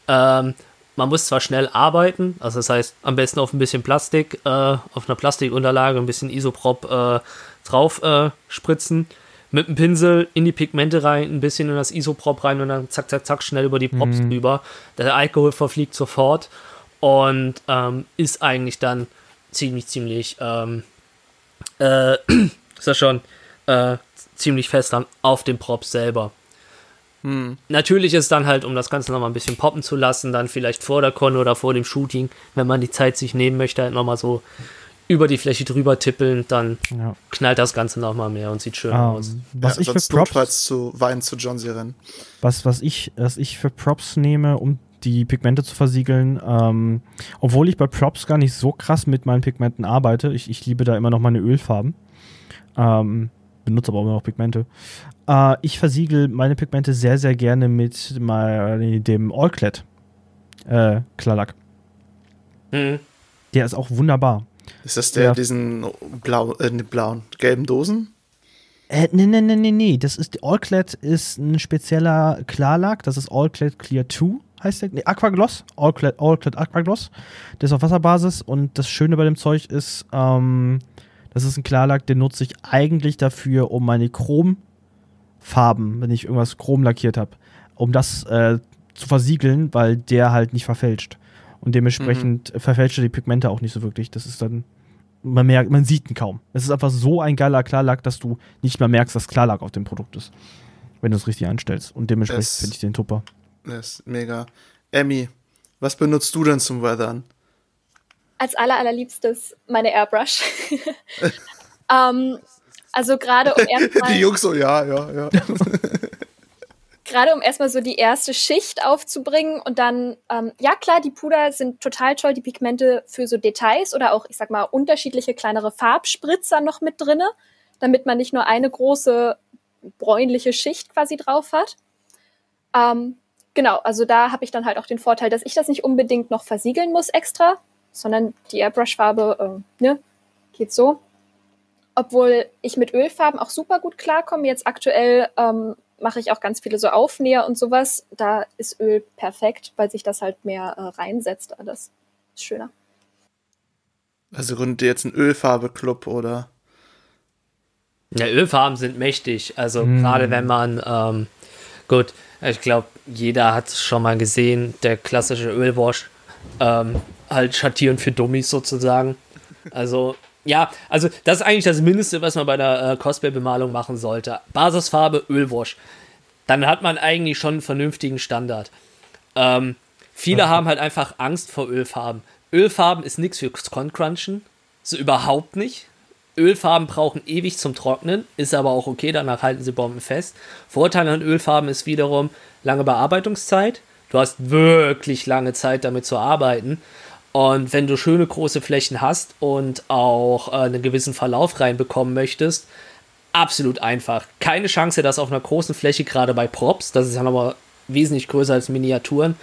Ähm, man muss zwar schnell arbeiten, also das heißt am besten auf ein bisschen Plastik, äh, auf einer Plastikunterlage ein bisschen Isoprop äh, drauf äh, spritzen, mit dem Pinsel in die Pigmente rein, ein bisschen in das Isoprop rein und dann zack, zack, zack, schnell über die Props drüber. Der Alkohol verfliegt sofort und ähm, ist eigentlich dann ziemlich, ziemlich, ähm, äh, ist das schon äh, ziemlich fest dann auf dem Prop selber. Natürlich ist dann halt, um das Ganze nochmal ein bisschen poppen zu lassen, dann vielleicht vor der Con oder vor dem Shooting, wenn man die Zeit sich nehmen möchte, halt nochmal so über die Fläche drüber tippeln, dann Ja. knallt das Ganze nochmal mehr und sieht schön aus. Ähm, was ja, ich für Props, zu Wein zu John sie rennen. was, was ich, was ich für Props nehme, um die Pigmente zu versiegeln, ähm, obwohl ich bei Props gar nicht so krass mit meinen Pigmenten arbeite. Ich, ich liebe da immer noch meine Ölfarben. Ähm, benutze aber auch immer noch Pigmente. Äh, ich versiegel meine Pigmente sehr, sehr gerne mit mein, dem Allclad äh, Klarlack. Mhm. Der ist auch wunderbar. Ist das der Ja. diesen blau, äh, ne, blauen, gelben Dosen? Äh, nee, nee, nee, nee, nee. Das ist, Allclad ist ein spezieller Klarlack. Das ist Allclad Clear 2, heißt der. Nee, Aquagloss. Allclad, Allclad Aquagloss. Der ist auf Wasserbasis und das Schöne bei dem Zeug ist, ähm, das ist ein Klarlack, den nutze ich eigentlich dafür, um meine Chromfarben, wenn ich irgendwas chrom lackiert habe, um das äh, zu versiegeln, weil der halt nicht verfälscht. Und dementsprechend verfälscht er die Pigmente auch nicht so wirklich. Das ist dann man merkt, man sieht ihn kaum. Es ist einfach so ein geiler Klarlack, dass du nicht mal merkst, dass Klarlack auf dem Produkt ist. Wenn du es richtig einstellst. Und dementsprechend finde ich den super. Das ist mega. Emmy, was benutzt du denn zum Weathern? Als aller, allerliebstes meine Airbrush. ähm, also gerade um Die erstmal Jungs so, ja, ja, ja. gerade um erstmal so die erste Schicht aufzubringen und dann, ähm, ja klar, die Puder sind total toll, die Pigmente für so Details oder auch, ich sag mal, unterschiedliche kleinere Farbspritzer noch mit drinne, damit man nicht nur eine große bräunliche Schicht quasi drauf hat. Ähm, genau, also da habe ich dann halt auch den Vorteil, dass ich das nicht unbedingt noch versiegeln muss extra, sondern die Airbrush-Farbe, äh, ne, geht so. Obwohl ich mit Ölfarben auch super gut klarkomme. Jetzt aktuell ähm, mache ich auch ganz viele so Aufnäher und sowas. Da ist Öl perfekt, weil sich das halt mehr äh, reinsetzt. alles. ist schöner. Also gründet ihr jetzt einen Ölfarbe-Club oder? Ja, Ölfarben sind mächtig. Also Mm. gerade wenn man, ähm, gut, ich glaube, jeder hat es schon mal gesehen, der klassische Ölwash, ähm, halt Schattieren für Dummies sozusagen. Also, ja, also das ist eigentlich das Mindeste, was man bei der äh, Cosplay-Bemalung machen sollte. Basisfarbe, Ölwash. Dann hat man eigentlich schon einen vernünftigen Standard. Ähm, viele haben halt einfach Angst vor Ölfarben. Ölfarben ist nichts für Con-Crunchen. So überhaupt nicht. Ölfarben brauchen ewig zum Trocknen, ist aber auch okay, danach halten sie Bomben fest. Vorteil an Ölfarben ist wiederum lange Bearbeitungszeit. Du hast wirklich lange Zeit damit zu arbeiten. Und wenn du schöne große Flächen hast und auch äh, einen gewissen Verlauf reinbekommen möchtest, absolut einfach. Keine Chance, dass auf einer großen Fläche, gerade bei Props, das ist ja nochmal wesentlich größer als Miniaturen,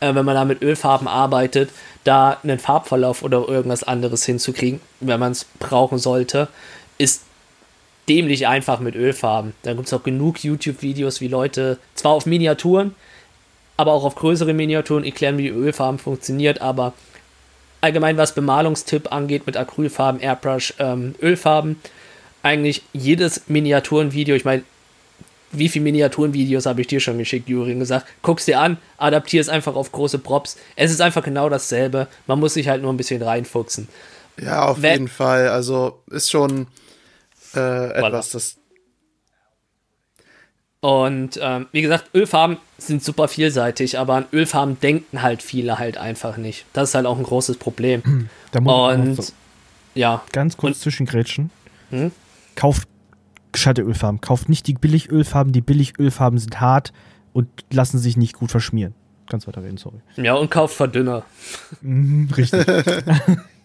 äh, wenn man da mit Ölfarben arbeitet, da einen Farbverlauf oder irgendwas anderes hinzukriegen, wenn man es brauchen sollte, ist dämlich einfach mit Ölfarben. Da gibt es auch genug YouTube-Videos, wie Leute zwar auf Miniaturen, aber auch auf größere Miniaturen erklären, wie Ölfarben funktioniert, aber allgemein was Bemalungstipp angeht mit Acrylfarben, Airbrush, ähm, Ölfarben, eigentlich jedes Miniaturenvideo, ich meine, wie viele Miniaturenvideos habe ich dir schon geschickt, Juri, gesagt, guck's dir an, adaptier es einfach auf große Props. Es ist einfach genau dasselbe. Man muss sich halt nur ein bisschen reinfuchsen. Ja, auf Wenn, jeden Fall. Also ist schon äh, etwas, voilà. das. Und ähm, wie gesagt, Ölfarben sind super vielseitig, aber an Ölfarben denken halt viele halt einfach nicht. Das ist halt auch ein großes Problem. Da muss Und so ja. Ganz kurz Und, zwischengrätschen. Hm? Kauft gescheite Ölfarben. Kauft nicht die Billigölfarben. Die Billigölfarben sind hart und lassen sich nicht gut verschmieren. Ganz weiter reden, sorry. Ja, und kauft Verdünner. Mhm, richtig.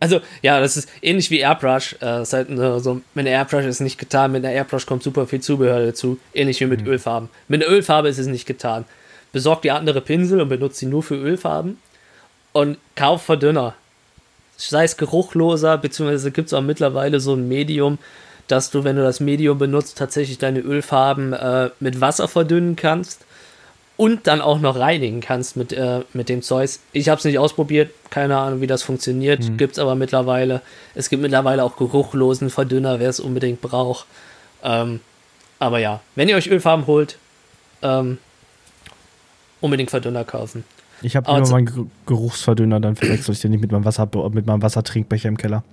also, ja, das ist ähnlich wie Airbrush. Äh, ist halt eine, so, mit der Airbrush ist nicht getan. Mit der Airbrush kommt super viel Zubehör dazu. Ähnlich wie mit mhm. Ölfarben. Mit einer Ölfarbe ist es nicht getan. Besorgt dir andere Pinsel und benutzt sie nur für Ölfarben. Und kauft Verdünner sei es geruchloser, beziehungsweise gibt es auch mittlerweile so ein Medium, dass du, wenn du das Medium benutzt, tatsächlich deine Ölfarben äh, mit Wasser verdünnen kannst und dann auch noch reinigen kannst mit, äh, mit dem Zeug. Ich habe es nicht ausprobiert, keine Ahnung, wie das funktioniert. Mhm. Gibt es aber mittlerweile. Es gibt mittlerweile auch geruchlosen Verdünner, wer es unbedingt braucht. Ähm, aber ja, wenn ihr euch Ölfarben holt, ähm, unbedingt Verdünner kaufen. Ich habe immer meinen Geruchsverdünner, dann verwechsel ich den nicht mit meinem, Wasser, mit meinem Wassertrinkbecher im Keller.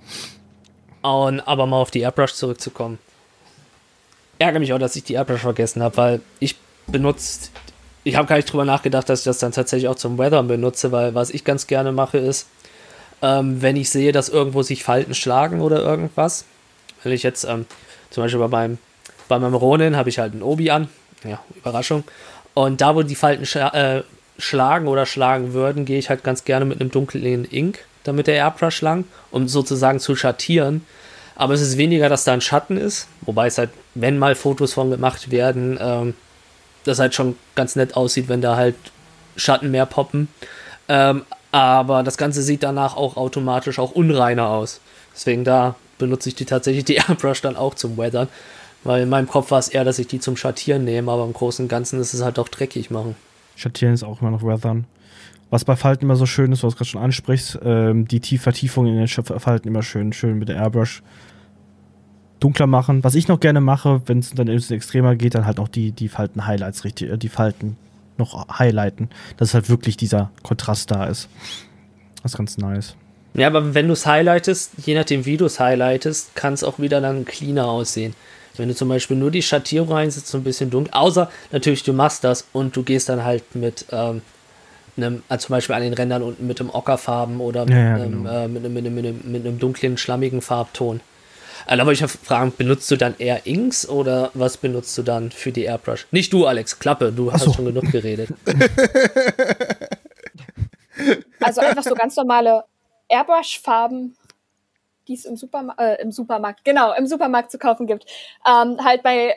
Und, aber mal auf die Airbrush zurückzukommen. Ärgere mich auch, dass ich die Airbrush vergessen habe, weil ich benutze, ich habe gar nicht drüber nachgedacht, dass ich das dann tatsächlich auch zum Weathern benutze, weil was ich ganz gerne mache ist, ähm, wenn ich sehe, dass irgendwo sich Falten schlagen oder irgendwas, wenn ich jetzt ähm, zum Beispiel bei meinem, bei meinem Ronin habe ich halt ein Obi an, ja, Überraschung, und da, wo die Falten äh, schlagen oder schlagen würden, gehe ich halt ganz gerne mit einem dunklen Ink, damit der Airbrush lang, um sozusagen zu schattieren. Aber es ist weniger, dass da ein Schatten ist, wobei es halt, wenn mal Fotos von gemacht werden, ähm, das halt schon ganz nett aussieht, wenn da halt Schatten mehr poppen. Ähm, aber das Ganze sieht danach auch automatisch auch unreiner aus. Deswegen da benutze ich die tatsächlich die Airbrush dann auch zum Weathern. Weil in meinem Kopf war es eher, dass ich die zum Schattieren nehme, aber im Großen und Ganzen ist es halt auch dreckig machen. Schattieren ist auch immer noch Weathern. Was bei Falten immer so schön ist, was du gerade schon ansprichst, ähm, die Tiefvertiefung in den Falten immer schön, schön mit der Airbrush dunkler machen. Was ich noch gerne mache, wenn es dann ins extremer geht, dann halt auch die, die Falten Highlights richtig, äh, die Falten noch highlighten, dass halt wirklich dieser Kontrast da ist. Das ist ganz nice. Ja, aber wenn du es highlightest, je nachdem wie du es highlightest, kann es auch wieder dann cleaner aussehen. Wenn du zum Beispiel nur die Schattierung reinsetzt, so ein bisschen dunkel, außer natürlich du machst das und du gehst dann halt mit ähm, einem, also zum Beispiel an den Rändern unten mit einem Ockerfarben oder mit, ja, ja, einem, genau. äh, mit, einem, mit, einem, mit, einem, mit, einem, dunklen, schlammigen Farbton. Also, da wollte ich fragen, benutzt du dann eher Inks oder was benutzt du dann für die Airbrush? Nicht du, Alex, Klappe, du hast so. schon genug geredet. Also einfach so ganz normale Airbrush-Farben die es im, Superma äh, im Supermarkt, genau, im Supermarkt zu kaufen gibt. Ähm, halt bei,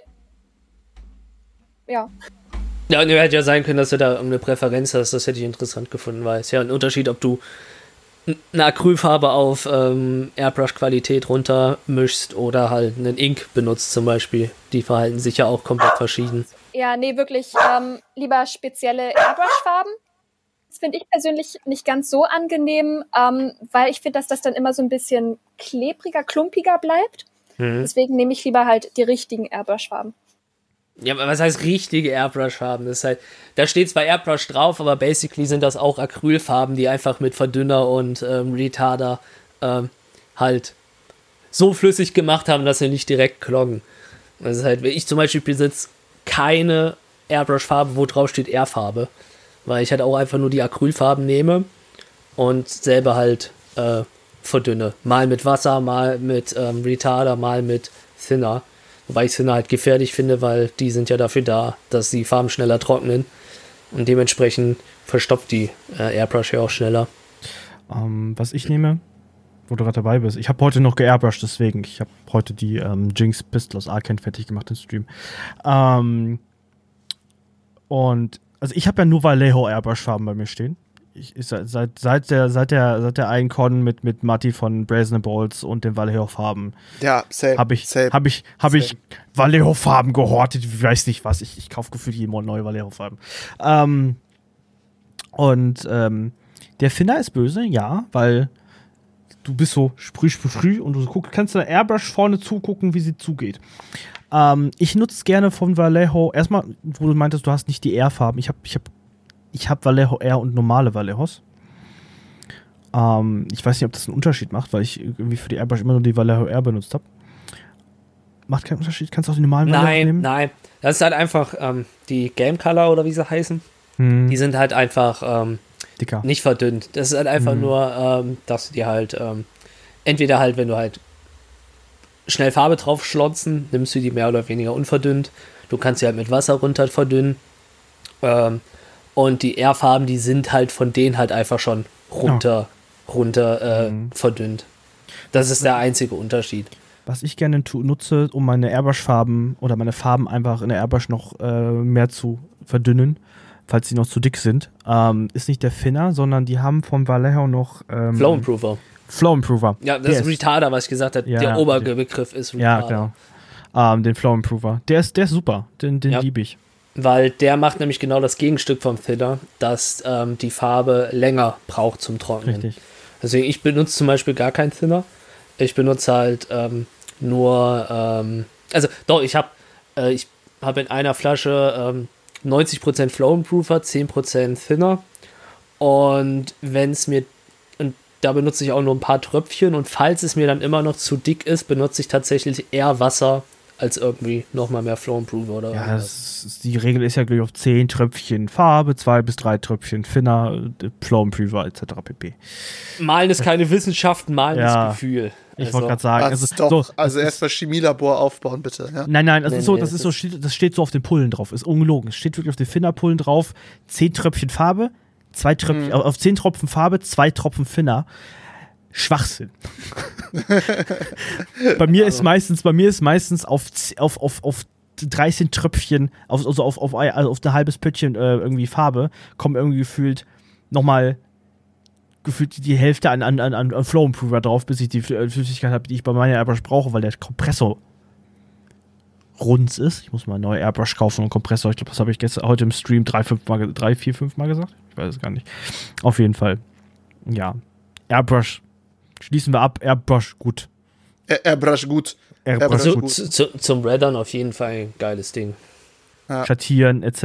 ja. Ja, und hätte ja sein können, dass du da eine Präferenz hast, das hätte ich interessant gefunden, weil es ja ein Unterschied, ob du eine Acrylfarbe auf ähm, Airbrush-Qualität runtermischst oder halt einen Ink benutzt zum Beispiel. Die verhalten sich ja auch komplett verschieden. Ja, nee, wirklich ähm, lieber spezielle Airbrush-Farben finde ich persönlich nicht ganz so angenehm, ähm, weil ich finde, dass das dann immer so ein bisschen klebriger, klumpiger bleibt. Mhm. Deswegen nehme ich lieber halt die richtigen Airbrush-Farben. Ja, was heißt richtige Airbrush-Farben? Das ist halt, da steht zwar Airbrush drauf, aber basically sind das auch Acrylfarben, die einfach mit Verdünner und ähm, Retarder ähm, halt so flüssig gemacht haben, dass sie nicht direkt kloggen. Das ist halt, ich zum Beispiel besitze keine Airbrush-Farbe, wo drauf steht Airfarbe weil ich halt auch einfach nur die Acrylfarben nehme und selber halt äh, verdünne. Mal mit Wasser, mal mit ähm, Retarder, mal mit Thinner. Wobei ich Thinner halt gefährlich finde, weil die sind ja dafür da, dass die Farben schneller trocknen. Und dementsprechend verstopft die äh, Airbrush ja auch schneller. Ähm, was ich nehme, wo du gerade dabei bist, ich habe heute noch geairbrushed, deswegen. Ich habe heute die ähm, Jinx Pistol aus Arkane fertig gemacht im Stream. Ähm, und also ich habe ja nur Vallejo Airbrush-Farben bei mir stehen. Ich, ich, seit, seit, der, seit, der, seit der Icon mit, mit Matti von Brazen Balls und den Vallejo-Farben Ja, same. habe ich, same. hab ich, hab ich Vallejo-Farben gehortet. Ich weiß nicht was. Ich, ich kaufe gefühlt jeden Monat neue Vallejo-Farben. Ähm, und ähm, der Finner ist böse, ja, weil du bist so sprüh, sprüh, sprüh und du guck, kannst der Airbrush vorne zugucken, wie sie zugeht. Ähm, ich nutze gerne von Vallejo, erstmal, wo du meintest, du hast nicht die R-Farben. Ich habe ich hab, ich hab Vallejo R und normale Vallejos. Ähm, ich weiß nicht, ob das einen Unterschied macht, weil ich irgendwie für die Airbrush immer nur die Vallejo R benutzt habe. Macht keinen Unterschied? Kannst du auch die normalen Vallejo Nein, nehmen? nein. Das ist halt einfach ähm, die Game Color oder wie sie heißen. Hm, Die sind halt einfach ähm, dicker. nicht verdünnt. Das ist halt einfach Mhm. nur, ähm, dass du die halt ähm, entweder halt, wenn du halt schnell Farbe drauf schlonzen, nimmst du die mehr oder weniger unverdünnt. Du kannst sie halt mit Wasser runter verdünnen. Ähm, und die R-Farben, die sind halt von denen halt einfach schon runter, runter äh, Mhm. verdünnt. Das ist der einzige Unterschied. Was ich gerne nutze, um meine Airbrush-Farben oder meine Farben einfach in der Airbrush noch äh, mehr zu verdünnen, falls sie noch zu dick sind, ähm, ist nicht der Finner, sondern die haben vom Vallejo noch ähm, Flow Improver. Flow Improver. Ja, das Der ist Retarder, was ich gesagt habe. Ja, der ja. Oberbegriff ist Ja, Retarder. genau. Ähm, den Flow Improver. Der ist, der ist super. Den, den Ja. liebe ich. Weil der macht nämlich genau das Gegenstück vom Thinner, dass ähm, die Farbe länger braucht zum Trocknen. Richtig. Deswegen, ich benutze zum Beispiel gar keinen Thinner. Ich benutze halt ähm, nur, ähm, also doch, ich habe äh, ich hab in einer Flasche ähm, 90% Flow Improver, 10% Thinner. Und wenn es mir, und da benutze ich auch nur ein paar Tröpfchen und falls es mir dann immer noch zu dick ist, benutze ich tatsächlich eher Wasser als irgendwie nochmal mehr Flow Improver oder Ja, ist, die Regel ist ja, glaube ich, auf 10 Tröpfchen Farbe, 2 bis 3 Tröpfchen Finner, äh, Flow Improver etc. pp. Malen ist keine Wissenschaft, malen Ja. ist Gefühl. Ich Also, wollte gerade sagen, Also, also, doch, so, also das erstmal Chemielabor aufbauen, bitte. Ja? Nein, nein, das Nee, ist so, nee, das das ist so, steht, das steht so auf den Pullen drauf. Ist ungelogen. Es steht wirklich auf den Finnerpullen drauf. Zehn Tröpfchen Farbe, zwei Tröpfchen, Mhm. auf zehn Tropfen Farbe, zwei Tropfen Finner. Schwachsinn. bei mir ist meistens, bei mir ist meistens auf, auf, auf, auf 13 Tröpfchen, auf, also auf, auf, ein- also auf ein halbes Pöttchen äh, irgendwie Farbe, kommen irgendwie gefühlt nochmal gefühlt die Hälfte an, an, an, an Flow Improver drauf, bis ich die äh, Flüssigkeit habe, die ich bei meiner Airbrush brauche, weil der Kompressor rund ist. Ich muss mal eine neue Airbrush kaufen und Kompressor. Ich glaube, das habe ich gestern heute im Stream drei, fünf mal, drei, vier, fünf Mal gesagt. Ich weiß es gar nicht. Auf jeden Fall. Ja. Airbrush. Schließen wir ab. Airbrush gut. Airbrush gut. Airbrush zu, gut. zu, zu, zum Reddern auf jeden Fall ein geiles Ding. Ja. Schattieren etc.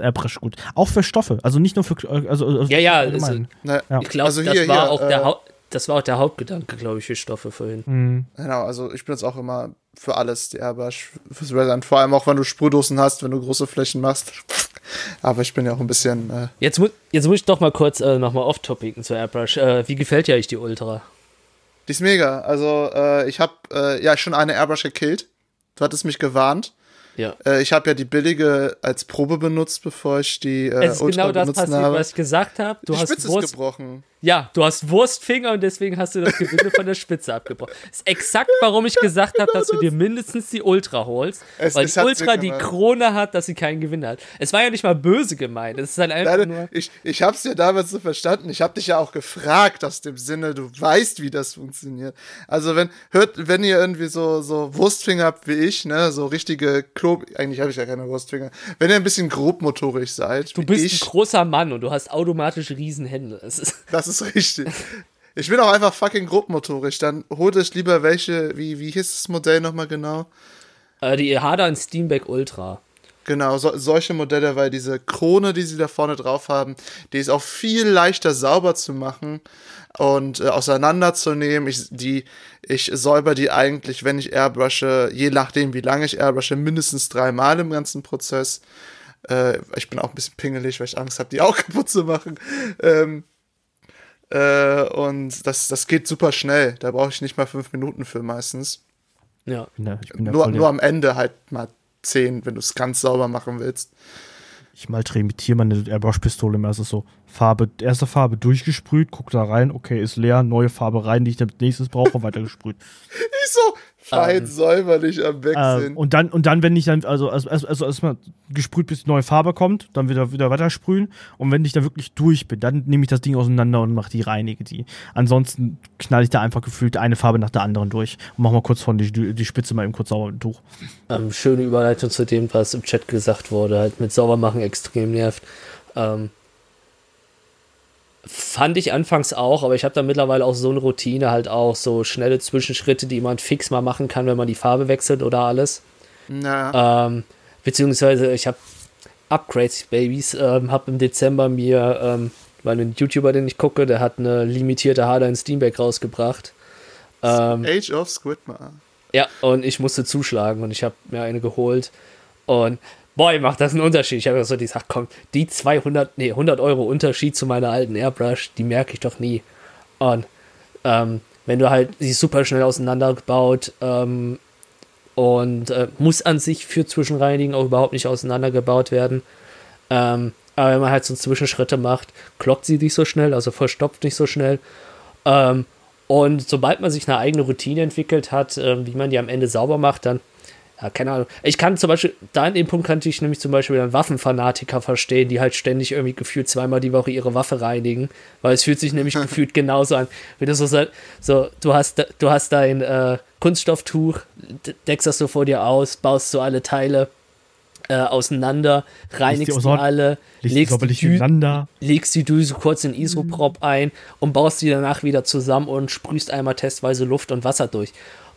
Airbrush gut. Auch für Stoffe. Also nicht nur für. Also, also Ja, ja. Ne, Ja. Ich glaube, Also das, war hier, auch der äh, Hau- das war auch der Hauptgedanke, glaube ich, für Stoffe vorhin. Mhm. Genau, also ich benutze auch immer für alles die Airbrush fürs Resonant. Vor allem auch, wenn du Sprühdosen hast, wenn du große Flächen machst. Aber ich bin ja auch ein bisschen. Äh, Jetzt, mu jetzt muss ich doch mal kurz äh, nochmal off-topiken zu Airbrush. Äh, wie gefällt dir eigentlich die Ultra? Die ist mega. Also äh, ich habe äh, ja schon eine Airbrush gekillt. Du hattest mich gewarnt. Ja. Äh, ich habe ja die billige als Probe benutzt, bevor ich die äh, es ist Ultra genau das passiert, habe. was ich gesagt habe. Du die hast Spitze ist Wurst, gebrochen. Ja, du hast Wurstfinger und deswegen hast du das Gewinde von der Spitze abgebrochen. Das ist exakt, warum ich gesagt habe, dass du dir mindestens die Ultra holst. Es- weil es die Ultra die. Krone hat, dass sie keinen Gewinn hat. Es war ja nicht mal böse gemeint. Es ist halt einfach Nein, nur. ich, ich habe es ja damals so verstanden. Ich habe dich ja auch gefragt aus dem Sinne, du weißt, wie das funktioniert. Also wenn hört, wenn ihr irgendwie so so Wurstfinger habt wie ich, ne, so richtige Klo, eigentlich habe ich ja keine Wurstfinger. Wenn ihr ein bisschen grobmotorisch seid, Du bist ich, ein großer Mann und du hast automatisch Riesenhände. Es ist, das ist richtig. Ich bin auch einfach fucking grobmotorisch. Dann holt euch lieber welche, wie wie hieß das Modell nochmal genau? äh, die Hada in Steamback Ultra. Genau, so, solche Modelle, weil diese Krone, die sie da vorne drauf haben, die ist auch viel leichter sauber zu machen und äh, auseinanderzunehmen. Ich, die, ich säuber die eigentlich, wenn ich airbrushe, je nachdem wie lange ich airbrushe, mindestens dreimal im ganzen Prozess. Äh, ich bin auch ein bisschen pingelig, weil ich Angst habe, die auch kaputt zu machen. Ähm, äh, und das, das geht super schnell. Da brauche ich nicht mal fünf Minuten für meistens. Ja. Ich bin da, ich bin Nur, voll nur am Ende halt mal zehn, wenn du es ganz sauber machen willst. Ich mal trimitiere meine Airbrush-Pistole immer. Es ist so, Farbe, erste Farbe durchgesprüht, guck da rein, okay, ist leer, neue Farbe rein, die ich als nächstes brauche, weitergesprüht. Ich so fein Ähm, säuberlich am Weg Äh, und dann, und dann, wenn ich dann, also, also, also, also erstmal gesprüht, bis die neue Farbe kommt, dann wieder, wieder weiter sprühen. Und wenn ich da wirklich durch bin, dann nehme ich das Ding auseinander und mache die, reinige die. Ansonsten knall ich da einfach gefühlt eine Farbe nach der anderen durch und mach mal kurz von die, die Spitze mal eben kurz sauber mit dem Tuch. Ähm, schöne Überleitung zu dem, was im Chat gesagt wurde, halt mit Saubermachen extrem nervt. Ähm, fand ich anfangs auch, aber ich habe da mittlerweile auch so eine Routine, halt auch so schnelle Zwischenschritte, die man fix mal machen kann, wenn man die Farbe wechselt oder alles. Na, Ähm, beziehungsweise ich habe Upgrades Babies, ähm, habe im Dezember mir, ähm, weil ein YouTuber, den ich gucke, der hat eine limitierte Hardline Steamback rausgebracht. Ähm, Age of Squidmar. ja, und ich musste zuschlagen und ich habe mir eine geholt. Und boy, macht das einen Unterschied. Ich habe so gesagt, komm, die 200, nee, 100 Euro Unterschied zu meiner alten Airbrush, die merke ich doch nie. Und ähm, wenn du halt, sie super schnell auseinandergebaut ähm, und äh, muss an sich für Zwischenreinigen auch überhaupt nicht auseinandergebaut werden. Ähm, aber wenn man halt so Zwischenschritte macht, klockt sie nicht so schnell, also verstopft nicht so schnell. Ähm, und sobald man sich eine eigene Routine entwickelt hat, ähm, wie man die am Ende sauber macht, dann, ja, keine Ahnung. Ich kann zum Beispiel, da in dem Punkt kannte ich nämlich zum Beispiel einen Waffenfanatiker verstehen, die halt ständig irgendwie gefühlt zweimal die Woche ihre Waffe reinigen, weil es fühlt sich nämlich gefühlt genauso an. Wie du so sagst, so, du hast, du hast dein äh, Kunststofftuch, deckst das so vor dir aus, baust so alle Teile äh, auseinander, reinigst die, alle, Legst die Dü- legst die Düse kurz in Isoprop ein und baust die danach wieder zusammen und sprühst einmal testweise Luft und Wasser durch.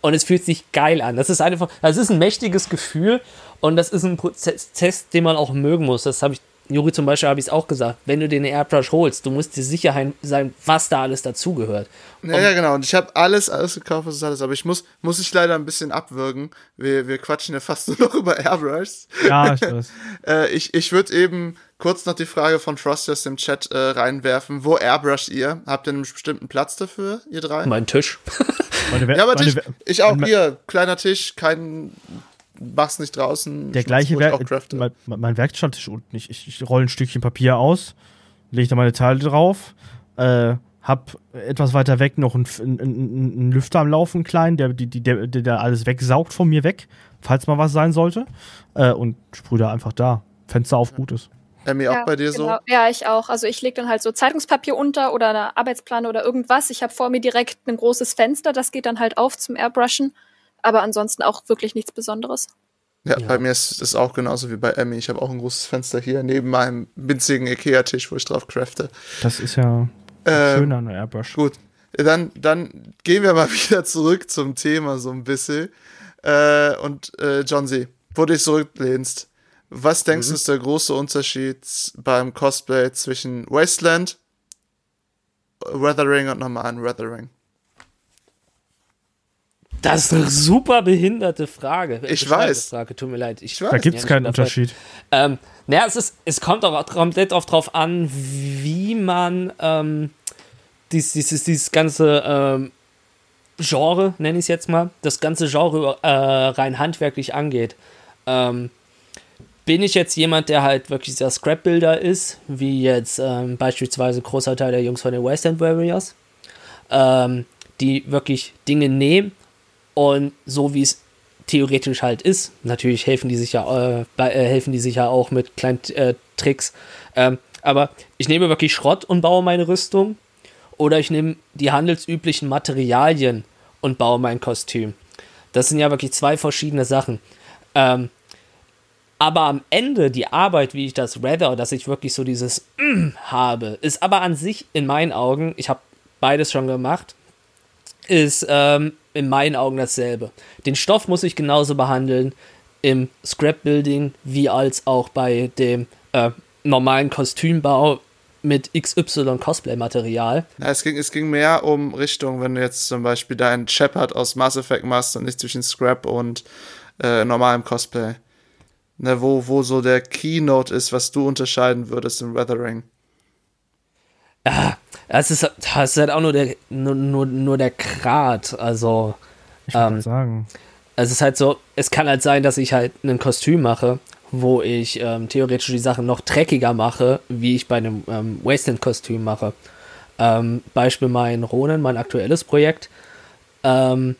Und es fühlt sich geil an. Das ist einfach, das ist ein mächtiges Gefühl und das ist ein Prozess, den man auch mögen muss. Das habe ich, Juri zum Beispiel habe ich es auch gesagt. Wenn du dir eine Airbrush holst, du musst dir sicher sein, was da alles dazugehört. Ja, ja, genau. Und ich habe alles, alles gekauft, was es alles. Aber ich muss, muss ich leider ein bisschen abwürgen. Wir, wir quatschen ja fast nur noch über Airbrushs. Ja, ich weiß. Äh, ich ich würde eben kurz noch die Frage von Frosty aus dem Chat äh, reinwerfen. Wo airbrusht ihr? Habt ihr einen bestimmten Platz dafür, ihr drei? Mein Tisch. Meine, ja, aber meine Tisch, ich auch hier. Kleiner Tisch, kein. Mach's nicht draußen. Der ich gleiche Werk, mein, mein Werkstatttisch unten. Ich, ich, ich rolle ein Stückchen Papier aus, lege da meine Teile drauf, äh, hab etwas weiter weg noch einen, einen, einen, einen Lüfter am Laufen, kleinen, der, die, der, der da alles wegsaugt von mir weg, falls mal was sein sollte. Äh, und sprühe da einfach da. Fenster auf, gut ist. Emmy, auch bei dir genau. Ja, ich auch. Also ich lege dann halt so Zeitungspapier unter oder eine Arbeitsplane oder irgendwas. Ich habe vor mir direkt ein großes Fenster, das geht dann halt auf zum Airbrushen. Aber ansonsten auch wirklich nichts Besonderes. so? Ja, Ja. bei mir ist es auch genauso wie bei Emmy. Ich habe auch ein großes Fenster hier neben meinem winzigen Ikea-Tisch, wo ich drauf crafte. Das ist ja Ähm, schön an der Airbrush. Gut, dann, dann gehen wir mal wieder zurück zum Thema so ein bisschen. Äh, und äh, John C., wo du dich zurücklehnst, was denkst du ist der große Unterschied beim Cosplay zwischen Wasteland, Weathering und normalen Weathering? Das ist eine super behinderte Frage. Ich weiß. Frage, tut mir leid. Ich, Ich weiß. Da gibt es Ja, keinen. Unterschied. Ähm, naja, es, ist, es kommt auch komplett auch drauf an, wie man ähm, dies, dieses, dieses ganze ähm, Genre, nenne ich es jetzt mal, das ganze Genre äh, rein handwerklich angeht. Ähm, bin ich jetzt jemand, der halt wirklich sehr Scrap-Builder ist, wie jetzt ähm, beispielsweise großer Teil der Jungs von den Western Warriors, ähm, die wirklich Dinge nehmen und so wie es theoretisch halt ist, natürlich helfen die sich ja, äh, äh, helfen die sich ja auch mit kleinen äh, Tricks, ähm, aber ich nehme wirklich Schrott und baue meine Rüstung oder ich nehme die handelsüblichen Materialien und baue mein Kostüm. Das sind ja wirklich zwei verschiedene Sachen. Ähm, aber am Ende die Arbeit, wie ich das Weather, dass ich wirklich so dieses mm habe, ist aber an sich in meinen Augen, ich habe beides schon gemacht, ist ähm, in meinen Augen dasselbe. Den Stoff muss ich genauso behandeln im Scrapbuilding wie als auch bei dem äh, normalen Kostümbau mit XY Cosplay-Material. Es, ging, es ging mehr um Richtung, wenn du jetzt zum Beispiel deinen Shepard aus Mass Effect machst und nicht zwischen Scrap und äh, normalem Cosplay. Ne, wo, wo so der Keynote ist, was du unterscheiden würdest im Weathering. Das ist, das ist halt auch nur der, nur, nur, nur der Grad. Also, Ich Ähm, sagen. es ist halt so, es kann halt sein, dass ich halt ein Kostüm mache, wo ich ähm, theoretisch die Sachen noch dreckiger mache, wie ich bei einem ähm, Wasteland-Kostüm mache. Ähm, Beispiel mein Ronin, mein aktuelles Projekt. Ähm,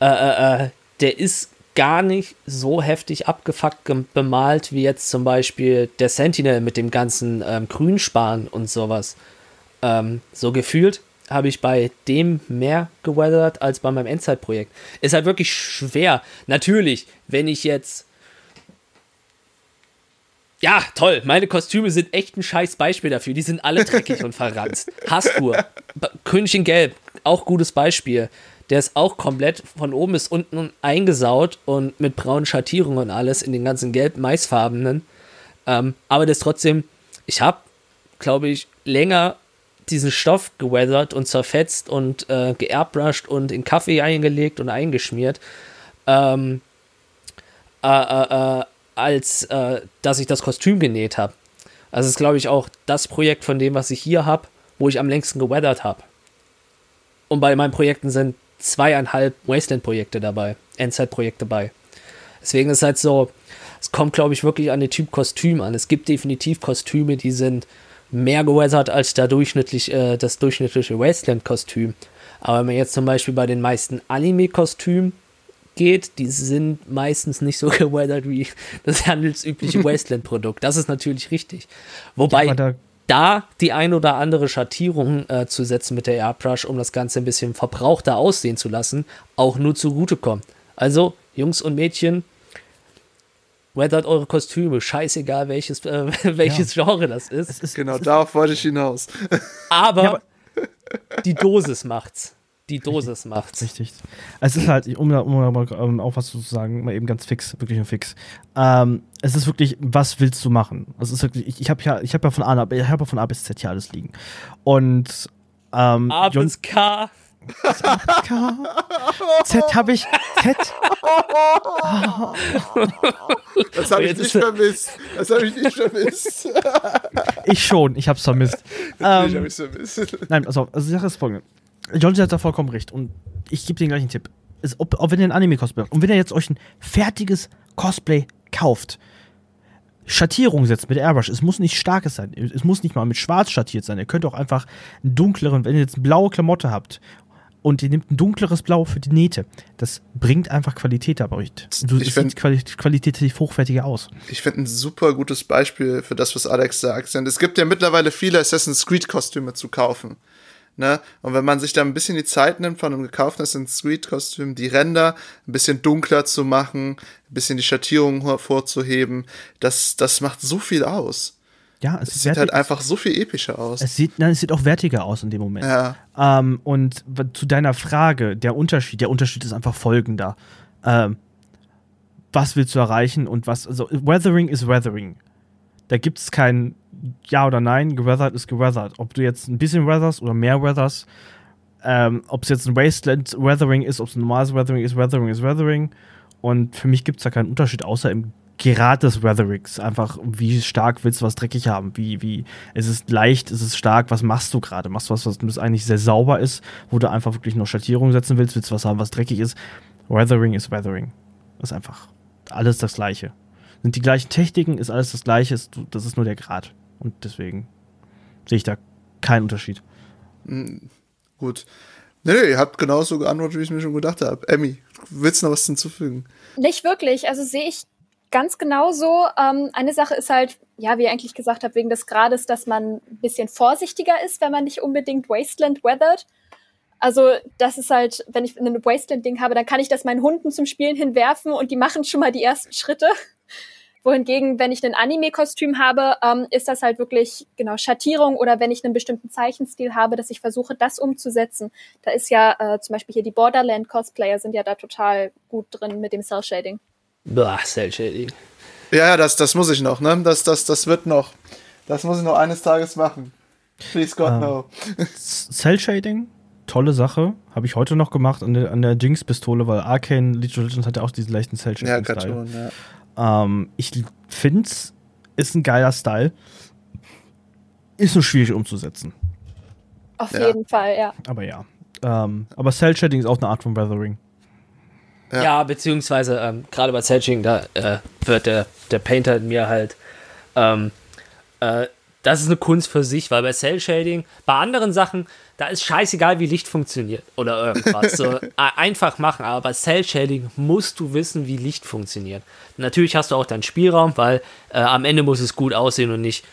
äh, äh, äh der ist gar nicht so heftig abgefuckt bemalt wie jetzt zum Beispiel der Sentinel mit dem ganzen ähm, Grünspan und sowas. Ähm, so gefühlt habe ich bei dem mehr geweathert als bei meinem Endzeitprojekt. Ist halt wirklich schwer. Natürlich, wenn ich jetzt. Ja, toll. Meine Kostüme sind echt ein scheiß Beispiel dafür. Die sind alle dreckig und verranzt. Hastur. König in Gelb. Auch gutes Beispiel. Der ist auch komplett von oben bis unten eingesaut und mit braunen Schattierungen und alles in den ganzen gelb-maisfarbenen. Ähm, aber ist trotzdem, ich habe, glaube ich, länger diesen Stoff geweathert und zerfetzt und äh, geairbrushed und in Kaffee eingelegt und eingeschmiert, ähm, äh, äh, äh als äh, dass ich das Kostüm genäht habe. Also ist, glaube ich, auch das Projekt von dem, was ich hier habe, wo ich am längsten geweathert habe. Und bei meinen Projekten sind zweieinhalb Wasteland-Projekte dabei, Endzeit-Projekte bei. Deswegen ist es halt so, es kommt, glaube ich, wirklich an den Typ Kostüm an. Es gibt definitiv Kostüme, die sind mehr geweathert als der durchschnittlich, äh, das durchschnittliche Wasteland-Kostüm. Aber wenn man jetzt zum Beispiel bei den meisten Anime-Kostümen geht, die sind meistens nicht so geweathert wie das handelsübliche Wasteland-Produkt. Das ist natürlich richtig. Wobei, ja, da die ein oder andere Schattierung äh, zu setzen mit der Airbrush, um das Ganze ein bisschen verbrauchter aussehen zu lassen, auch nur zugutekommt. Also, Jungs und Mädchen, weathert eure Kostüme, scheißegal welches, äh, welches ja. Genre das ist. ist genau, darauf wollte ich hinaus. Aber, ja, aber die Dosis macht's die Dosis macht. Richtig. Es ist halt, um, um, um auch was zu sagen, mal eben ganz fix, wirklich nur fix. Ähm, es ist wirklich, was willst du machen? Es ist wirklich, ich, ich habe ja, ich habe ja von A, nach, ich habe ja von A bis Z hier alles liegen. Und ähm, A bis K. K. Z habe ich. Z. Das habe ich nicht vermisst. Das habe ich nicht vermisst. ich schon, ich habe es vermisst. Natürlich ähm, habe ich es vermisst. Nein, also, also die Sache ist folgende. Jonsi hat da vollkommen recht. Und ich gebe den gleichen Tipp. Ist, ob, ob wenn ihr ein Anime-Cosplay habt und wenn ihr jetzt euch ein fertiges Cosplay kauft, Schattierung setzt mit Airbrush. Es muss nicht starkes sein. Es muss nicht mal mit schwarz schattiert sein. Ihr könnt auch einfach einen dunkleren, wenn ihr jetzt eine blaue Klamotte habt und ihr nehmt ein dunkleres Blau für die Nähte, das bringt einfach Qualität dabei. Du, ich sieht qualitativ hochwertiger aus. Ich finde ein super gutes Beispiel für das, was Alex sagt. Es gibt ja mittlerweile viele Assassin's Creed-Kostüme zu kaufen. Ne? Und wenn man sich da ein bisschen die Zeit nimmt, von einem gekauften Assassin's Creed-Kostüm die Ränder ein bisschen dunkler zu machen, ein bisschen die Schattierungen hervorzuheben, das, das macht so viel aus. Ja, es, es sieht halt einfach so viel epischer aus. Es sieht, nein, es sieht auch wertiger aus in dem Moment. Ja. Ähm, und zu deiner Frage, der Unterschied, der Unterschied ist einfach folgender. Ähm, was willst du erreichen und was, also Weathering ist Weathering. Da gibt es kein ja oder nein, geweathert ist geweathert. Ob du jetzt ein bisschen weatherst oder mehr weatherst, ähm, ob es jetzt ein Wasteland Weathering ist, ob es ein normales Weathering ist, Weathering ist Weathering. Und für mich gibt es da keinen Unterschied, außer im Grad des Weatherings. Einfach, wie stark willst du was dreckig haben? Wie, wie, ist es leicht, ist es stark? Was machst du gerade? Machst du was, was eigentlich sehr sauber ist, wo du einfach wirklich noch Schattierung setzen willst? Willst du was haben, was dreckig ist? Weathering ist Weathering. Das ist einfach alles das Gleiche. Sind die gleichen Techniken, ist alles das Gleiche, das ist nur der Grad. Und deswegen sehe ich da keinen Unterschied. Mhm, gut. Nee, nee, ihr habt genauso geantwortet, wie ich mir schon gedacht habe. Emmy, willst du noch was hinzufügen? Nicht wirklich. Also sehe ich ganz genauso. Ähm, eine Sache ist halt, ja, wie ihr eigentlich gesagt habt, wegen des Grades, dass man ein bisschen vorsichtiger ist, wenn man nicht unbedingt Wasteland weathert. Also, das ist halt, wenn ich ein Wasteland-Ding habe, dann kann ich das meinen Hunden zum Spielen hinwerfen und die machen schon mal die ersten Schritte wohingegen, wenn ich ein Anime-Kostüm habe, ähm, ist das halt wirklich genau Schattierung oder wenn ich einen bestimmten Zeichenstil habe, dass ich versuche, das umzusetzen. Da ist ja äh, zum Beispiel hier die Borderland-Cosplayer sind ja da total gut drin mit dem Cell-Shading. Boah, Cell-Shading. Ja, ja, das, das muss ich noch, ne? Das, das, das wird noch. Das muss ich noch eines Tages machen. Please God, ähm, no. Cell-Shading, tolle Sache. Habe ich heute noch gemacht an der, an der Jinx-Pistole, weil Arcane League of Legends hat ja auch diesen leichten Cell-Shading. Ja, Cartoon, ja. Ähm, ich finde es ist ein geiler Style. Ist nur schwierig umzusetzen. Auf ja. jeden Fall, ja. Aber ja. Ähm, aber Cell Shading ist auch eine Art von Weathering. Ja, ja beziehungsweise ähm, gerade bei Cell-Shading, da äh, wird der, der Painter in mir halt ähm, äh, das ist eine Kunst für sich, weil bei Cell Shading, bei anderen Sachen, da ist scheißegal, wie Licht funktioniert oder irgendwas. so, einfach machen, aber bei Cell Shading musst du wissen, wie Licht funktioniert. Natürlich hast du auch deinen Spielraum, weil äh, am Ende muss es gut aussehen und nicht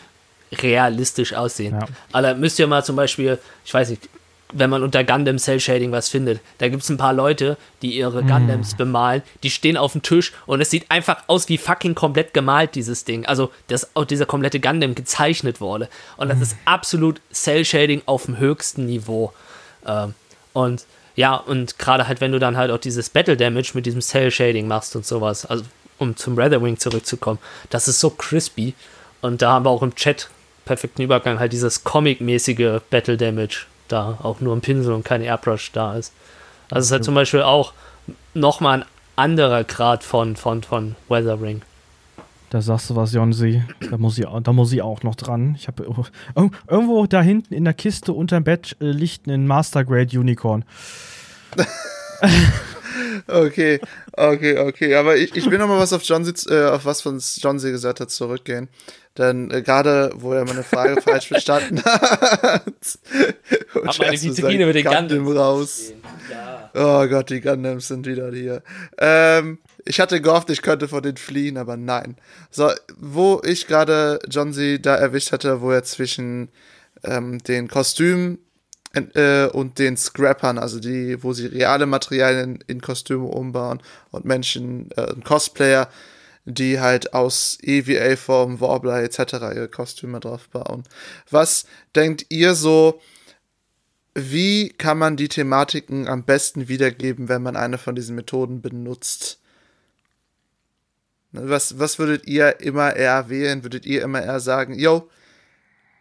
realistisch aussehen. Ja. Aber müsst ihr mal zum Beispiel, ich weiß nicht, wenn man unter Gundam Cell Shading was findet. Da gibt es ein paar Leute, die ihre. Gundams bemalen, die stehen auf dem Tisch und es sieht einfach aus wie fucking komplett gemalt, dieses Ding. Also, dass auch dieser komplette Gundam gezeichnet wurde. Und das mm. ist absolut Cell Shading auf dem höchsten Niveau. Ähm, und ja, und gerade halt, wenn du dann halt auch dieses Battle Damage mit diesem Cell Shading machst und sowas, also um zum Wing zurückzukommen, das ist so crispy. Und da haben wir auch im Chat perfekten Übergang halt dieses Comic-mäßige Battle Damage da auch nur ein Pinsel und kein Airbrush da ist. Also es ist halt zum Beispiel auch nochmal ein anderer Grad von, von, von Weathering. Da sagst du was, Jonsi. Da muss ich, da muss ich auch noch dran. Ich habe irgendwo da hinten in der Kiste unterm Bett äh, liegt ein Master Grade Unicorn. okay, okay, okay. Aber ich, ich will noch mal was auf John äh, auf was von John gesagt hat, zurückgehen. Denn äh, gerade, wo er meine Frage falsch verstanden hat. Hab meine Vitrine mit den Gundam raus. Ja. Oh Gott, die Gundams sind wieder hier. Ähm, ich hatte gehofft, ich könnte vor den fliehen, aber nein. So, wo ich gerade John C. da erwischt hatte, wo er zwischen ähm, den Kostümen äh, und den Scrappern, also die, wo sie reale Materialien in Kostüme umbauen und Menschen, äh, Cosplayer, die halt aus EVA-Form, Warbler etc. ihre Kostüme drauf bauen. Was denkt ihr so, wie kann man die Thematiken am besten wiedergeben, wenn man eine von diesen Methoden benutzt? Was, was würdet ihr immer eher wählen? Würdet ihr immer eher sagen, yo,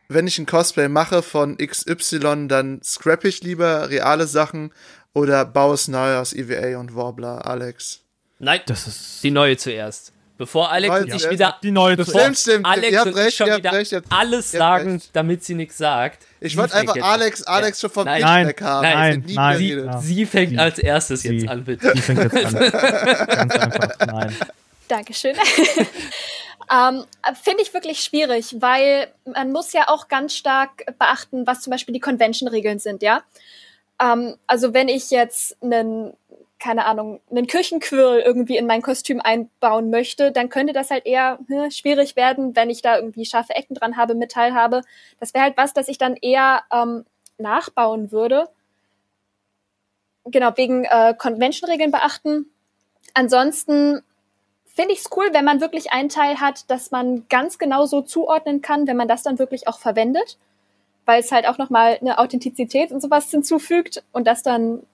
wenn ich ein Cosplay mache von XY, dann scrap ich lieber reale Sachen oder baue es neu aus EVA und Warbler, Alex? Nein, das ist die neue zuerst. Bevor Alex und ich wieder die neue bevor stimmt, stimmt. Alex und recht, ich schon wieder recht, alles sagen, recht. damit sie nichts sagt. Ich wollte einfach Alex, Alex schon vom nein, weg haben. Nein, nein, nein. Sie, ja. sie, fängt sie. als erstes sie. jetzt an, bitte. Sie fängt jetzt an. Ganz einfach, nein. Dankeschön. Ähm, Finde ich wirklich schwierig, weil man muss ja auch ganz stark beachten, was zum Beispiel die Convention-Regeln sind, ja. Ähm, also wenn ich jetzt einen, keine Ahnung, einen Kirchenquirl irgendwie in mein Kostüm einbauen möchte, dann könnte das halt eher hm, schwierig werden, wenn ich da irgendwie scharfe Ecken dran habe, Metall habe. Das wäre halt was, das ich dann eher ähm, nachbauen würde. Genau, wegen äh, Convention-Regeln beachten. Ansonsten finde ich es cool, wenn man wirklich einen Teil hat, dass man ganz genau so zuordnen kann, wenn man das dann wirklich auch verwendet, weil es halt auch nochmal eine Authentizität und sowas hinzufügt und das dann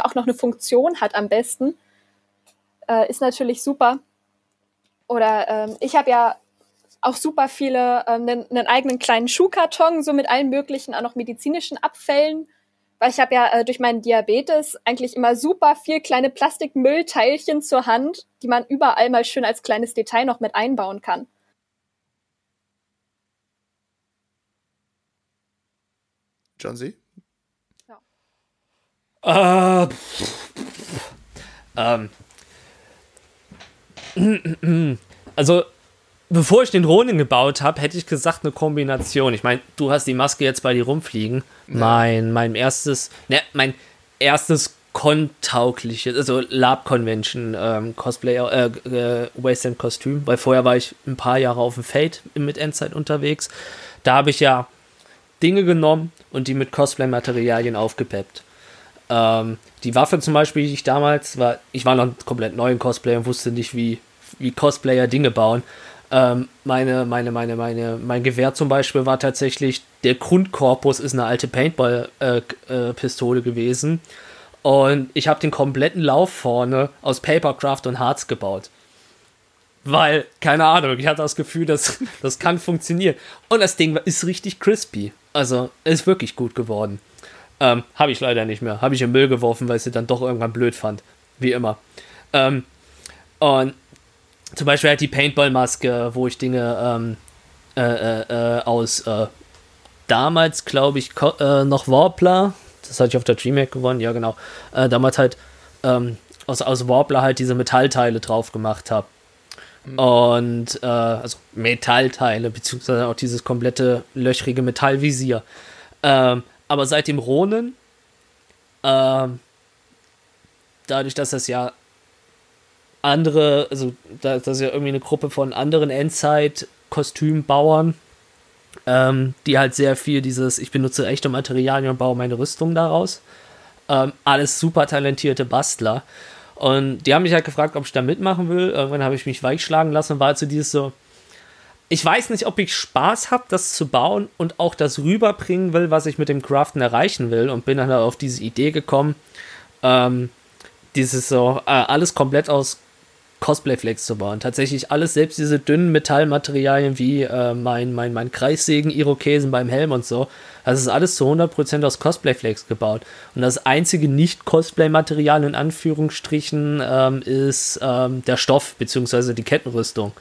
auch noch eine Funktion hat am besten, äh, ist natürlich super. Oder ähm, ich habe ja auch super viele, einen ähm, eigenen kleinen Schuhkarton, so mit allen möglichen, auch noch medizinischen Abfällen weil ich habe ja äh, durch meinen Diabetes eigentlich immer super viel kleine Plastikmüllteilchen zur Hand, die man überall mal schön als kleines Detail noch mit einbauen kann. John C. Äh, ähm. Also bevor ich den Ronin gebaut habe, hätte ich gesagt, eine Kombination. Ich meine, du hast die Maske jetzt bei dir rumfliegen. Ja. Mein, mein erstes, ne, mein erstes kontaugliches, also Lab Convention ähm, Cosplay, äh, äh, Wasteland Kostüm, weil vorher war ich ein paar Jahre auf dem Fate mit Endzeit unterwegs. Da habe ich ja Dinge genommen und die mit Cosplay-Materialien aufgepeppt. Ähm, die Waffe zum Beispiel, die ich damals war, ich war noch komplett neu im Cosplay und wusste nicht, wie, wie Cosplayer Dinge bauen. Ähm, meine, meine, meine, meine, mein Gewehr zum Beispiel war tatsächlich, der Grundkorpus ist eine alte Paintball-Pistole äh, äh, gewesen. Und ich habe den kompletten Lauf vorne aus Papercraft und Harz gebaut. Weil, keine Ahnung, ich hatte das Gefühl, dass das kann funktionieren. Und das Ding ist richtig crispy. Also, ist wirklich gut geworden. Ähm, habe ich leider nicht mehr. Habe ich im Müll geworfen, weil ich sie dann doch irgendwann blöd fand. Wie immer. Ähm, und zum Beispiel halt die Paintball-Maske, wo ich Dinge ähm, äh, äh, äh aus äh, damals, glaube ich, äh, noch Warpler, das hatte ich auf der DreamHack gewonnen, ja genau, äh, damals halt ähm, aus, aus Warbler halt diese Metallteile drauf gemacht habe. Mhm. Und äh, also Metallteile, beziehungsweise auch dieses komplette löchrige Metallvisier. Ähm, aber seit dem Ronen, ähm, dadurch, dass das ja andere, also da, das ist ja irgendwie eine Gruppe von anderen Endzeit-Kostümbauern, ähm, die halt sehr viel dieses, ich benutze echte Materialien und baue meine Rüstung daraus. Ähm, alles super talentierte Bastler. Und die haben mich halt gefragt, ob ich da mitmachen will. Irgendwann habe ich mich weichschlagen lassen und war halt so dieses so, ich weiß nicht, ob ich Spaß habe, das zu bauen und auch das rüberbringen will, was ich mit dem Craften erreichen will. Und bin dann auf diese Idee gekommen, ähm, dieses so, äh, alles komplett aus Cosplay-Flex zu bauen. Tatsächlich alles, selbst diese dünnen Metallmaterialien wie äh, mein, mein, mein Kreissägen, Irokesen beim Helm und so. Das ist alles zu 100% aus Cosplay-Flex gebaut. Und das einzige nicht-Cosplay-Material in Anführungsstrichen ähm, ist ähm, der Stoff bzw. die Kettenrüstung.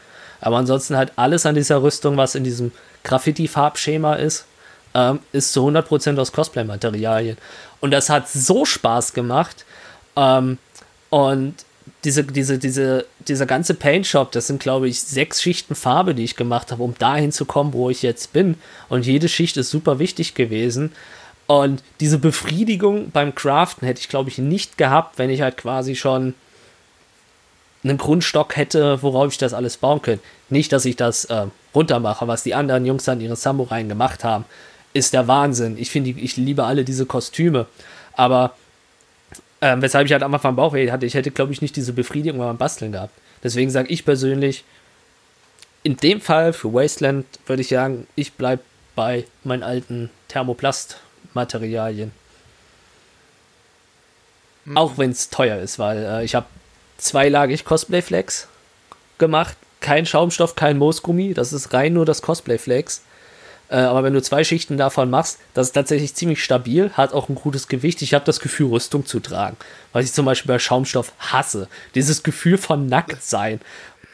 Aber ansonsten halt alles an dieser Rüstung, was in diesem Graffiti-Farbschema ist, ähm, ist zu 100% aus Cosplay-Materialien. Und das hat so Spaß gemacht. Ähm, und diese, diese, diese, dieser ganze Paint Shop, das sind, glaube ich, sechs Schichten Farbe, die ich gemacht habe, um dahin zu kommen, wo ich jetzt bin. Und jede Schicht ist super wichtig gewesen. Und diese Befriedigung beim Craften hätte ich, glaube ich, nicht gehabt, wenn ich halt quasi schon einen Grundstock hätte, worauf ich das alles bauen könnte. Nicht, dass ich das äh, runtermache, was die anderen Jungs an ihren Samurai gemacht haben, ist der Wahnsinn. Ich finde, ich liebe alle diese Kostüme. Aber ähm, weshalb ich halt am Anfang Bauchweh hatte. Ich hätte, glaube ich, nicht diese Befriedigung beim Basteln gehabt. Deswegen sage ich persönlich, in dem Fall für Wasteland würde ich sagen, ich bleibe bei meinen alten Thermoplast-Materialien. Mhm. Auch wenn es teuer ist, weil äh, ich habe zweilagig Cosplay-Flex gemacht. Kein Schaumstoff, kein Moosgummi. Das ist rein nur das Cosplay-Flex. Äh, aber wenn du zwei Schichten davon machst, das ist tatsächlich ziemlich stabil, hat auch ein gutes Gewicht. Ich habe das Gefühl, Rüstung zu tragen. Was ich zum Beispiel bei Schaumstoff hasse. Dieses Gefühl von Nacktsein.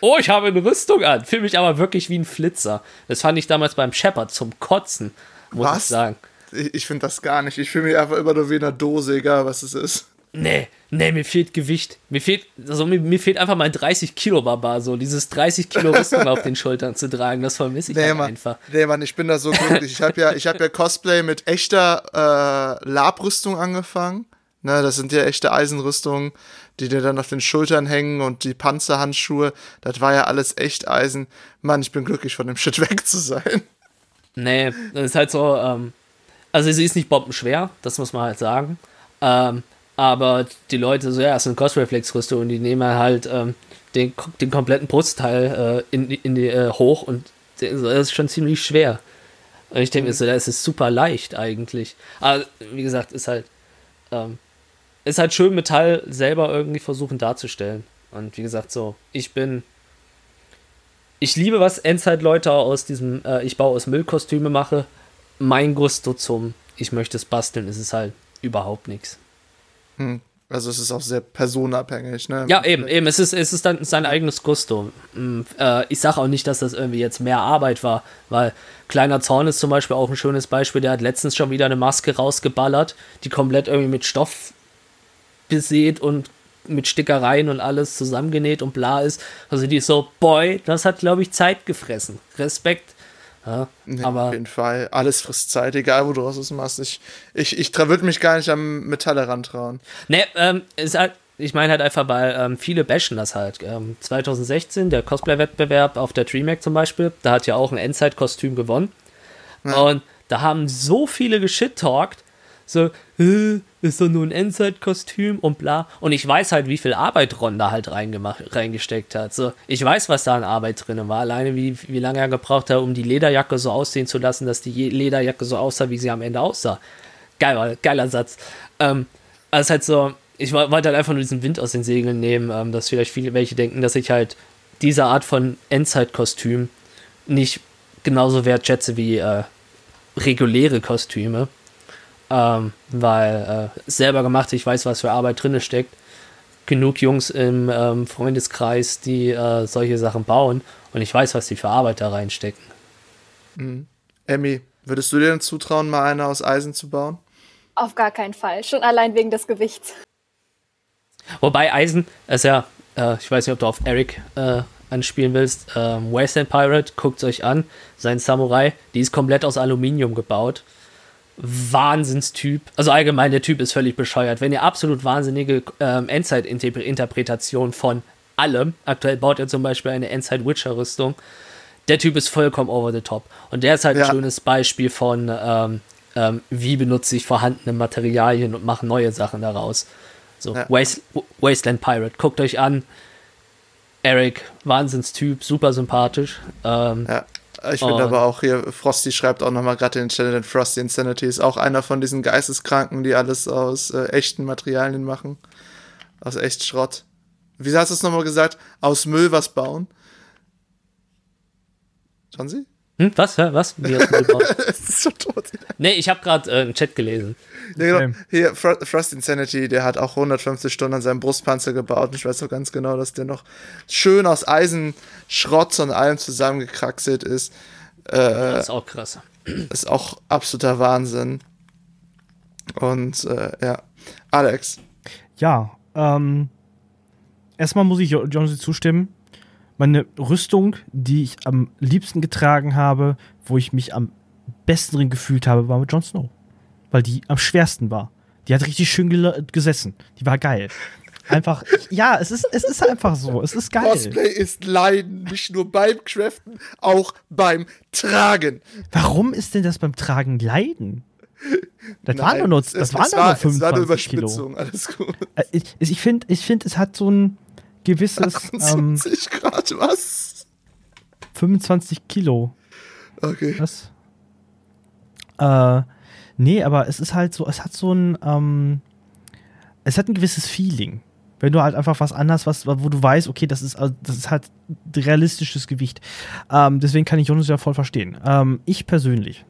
Oh, ich habe eine Rüstung an. Fühle mich aber wirklich wie ein Flitzer. Das fand ich damals beim Shepard zum Kotzen, muss was? ich sagen. Ich, ich finde das gar nicht. Ich fühle mich einfach immer nur wie in einer Dose, egal was es ist nee, nee, mir fehlt Gewicht. Mir fehlt, also mir, mir fehlt einfach mein 30 Kilo Barbar, so dieses 30 Kilo Rüstung auf den Schultern zu tragen, das vermisse ich nee, halt Mann, einfach. Nee, Mann, ich bin da so glücklich. Ich habe ja, ich hab ja Cosplay mit echter äh, Labrüstung angefangen. Ne, das sind ja echte Eisenrüstungen, die dir dann auf den Schultern hängen und die Panzerhandschuhe. Das war ja alles echt Eisen. Mann, ich bin glücklich, von dem Shit weg zu sein. Nee, das ist halt so, ähm, also sie ist nicht bombenschwer, das muss man halt sagen. Ähm, aber die Leute so, ja, es ist eine Cosreflex-Rüstung und die nehmen halt ähm, den, den kompletten Brustteil äh, in, in die, äh, hoch und das ist schon ziemlich schwer. Und ich denke mir so, das ist super leicht eigentlich. Aber wie gesagt, ist halt, ähm, ist halt schön, Metall selber irgendwie versuchen darzustellen. Und wie gesagt, so, ich bin. Ich liebe, was Endzeit-Leute aus diesem äh, Ich baue aus Müllkostüme mache. Mein Gusto zum Ich möchte es basteln, ist es halt überhaupt nichts. Hm. Also es ist auch sehr personabhängig, ne? Ja, eben, eben. Es ist, es ist dann sein eigenes Gusto. Hm, äh, ich sage auch nicht, dass das irgendwie jetzt mehr Arbeit war, weil Kleiner Zorn ist zum Beispiel auch ein schönes Beispiel. Der hat letztens schon wieder eine Maske rausgeballert, die komplett irgendwie mit Stoff besät und mit Stickereien und alles zusammengenäht und bla ist. Also die ist so, boy, das hat, glaube ich, Zeit gefressen. Respekt. Ja, aber auf jeden Fall. Alles frisst Zeit, egal wo du was machst. Ich, ich, ich würde mich gar nicht am Metall herantrauen. Ne, ähm, ist halt, ich meine halt einfach, weil ähm, viele bashen das halt. Ähm, 2016, der Cosplay-Wettbewerb auf der DreamHack zum Beispiel, da hat ja auch ein Endzeit-Kostüm gewonnen. Ja. Und da haben so viele geschit-talkt, so, ist doch nur ein Endzeit-Kostüm und bla. Und ich weiß halt, wie viel Arbeit Ron da halt reingemacht, reingesteckt hat. So, ich weiß, was da an Arbeit drin war. Alleine, wie, wie lange er gebraucht hat, um die Lederjacke so aussehen zu lassen, dass die Lederjacke so aussah, wie sie am Ende aussah. Geil, geiler Satz. Ähm, also halt so, ich wollte halt einfach nur diesen Wind aus den Segeln nehmen, ähm, dass vielleicht viele welche denken, dass ich halt diese Art von Endzeit-Kostüm nicht genauso wertschätze wie äh, reguläre Kostüme. Ähm, weil äh, selber gemacht, ich weiß, was für Arbeit drin steckt. Genug Jungs im ähm, Freundeskreis, die äh, solche Sachen bauen und ich weiß, was die für Arbeit da reinstecken. Mhm. Emmy, würdest du dir denn zutrauen, mal eine aus Eisen zu bauen? Auf gar keinen Fall. Schon allein wegen des Gewichts. Wobei Eisen ist ja, äh, ich weiß nicht, ob du auf Eric äh, anspielen willst, ähm, Wasteland Pirate, guckt es euch an, sein Samurai, die ist komplett aus Aluminium gebaut. Wahnsinnstyp. Also allgemein, der Typ ist völlig bescheuert. Wenn ihr absolut wahnsinnige ähm, Endzeit-Interpretation von allem, aktuell baut er zum Beispiel eine Endzeit-Witcher-Rüstung, der Typ ist vollkommen over the top. Und der ist halt ja. ein schönes Beispiel von, ähm, ähm, wie benutze ich vorhandene Materialien und mache neue Sachen daraus. So, ja. Waste, Wasteland Pirate, guckt euch an. Eric, Wahnsinnstyp, super sympathisch. Ähm, ja. Ich finde aber auch hier, Frosty schreibt auch nochmal gerade in den Channel, Frosty Insanity ist auch einer von diesen Geisteskranken, die alles aus äh, echten Materialien machen. Aus echt Schrott. Wie hast du es nochmal gesagt? Aus Müll was bauen? Schauen Sie? Hm, was? Hä? Was? Wie hast du es ist schon tot. Nee, ich habe gerade äh, einen Chat gelesen. Ja, genau. Hier, Frost Insanity, der hat auch 150 Stunden an seinem Brustpanzer gebaut. Und ich weiß auch ganz genau, dass der noch schön aus Eisenschrott und allem zusammengekraxelt ist. Äh, das ist auch krass. Ist auch absoluter Wahnsinn. Und äh, ja, Alex. Ja, ähm, erstmal muss ich Jonesy zustimmen meine Rüstung, die ich am liebsten getragen habe, wo ich mich am besten drin gefühlt habe, war mit Jon Snow. Weil die am schwersten war. Die hat richtig schön gesessen. Die war geil. Einfach, ja, es ist, es ist einfach so. Es ist geil. Cosplay ist Leiden, nicht nur beim Craften, auch beim Tragen. Warum ist denn das beim Tragen Leiden? Das Nein, waren nur, das es, waren es nur war, 25 es war eine Überspitzung, Kilo. alles gut. Äh, ich, ich finde, ich find, es hat so ein, gewisses. 28 ähm, Grad, was? 25 Kilo. Okay. Was? Äh, nee, aber es ist halt so, es hat so ein, ähm, es hat ein gewisses Feeling. Wenn du halt einfach was anders, was, wo du weißt, okay, das ist, also, das ist halt realistisches Gewicht. Ähm, deswegen kann ich Jonas ja voll verstehen. Ähm, ich persönlich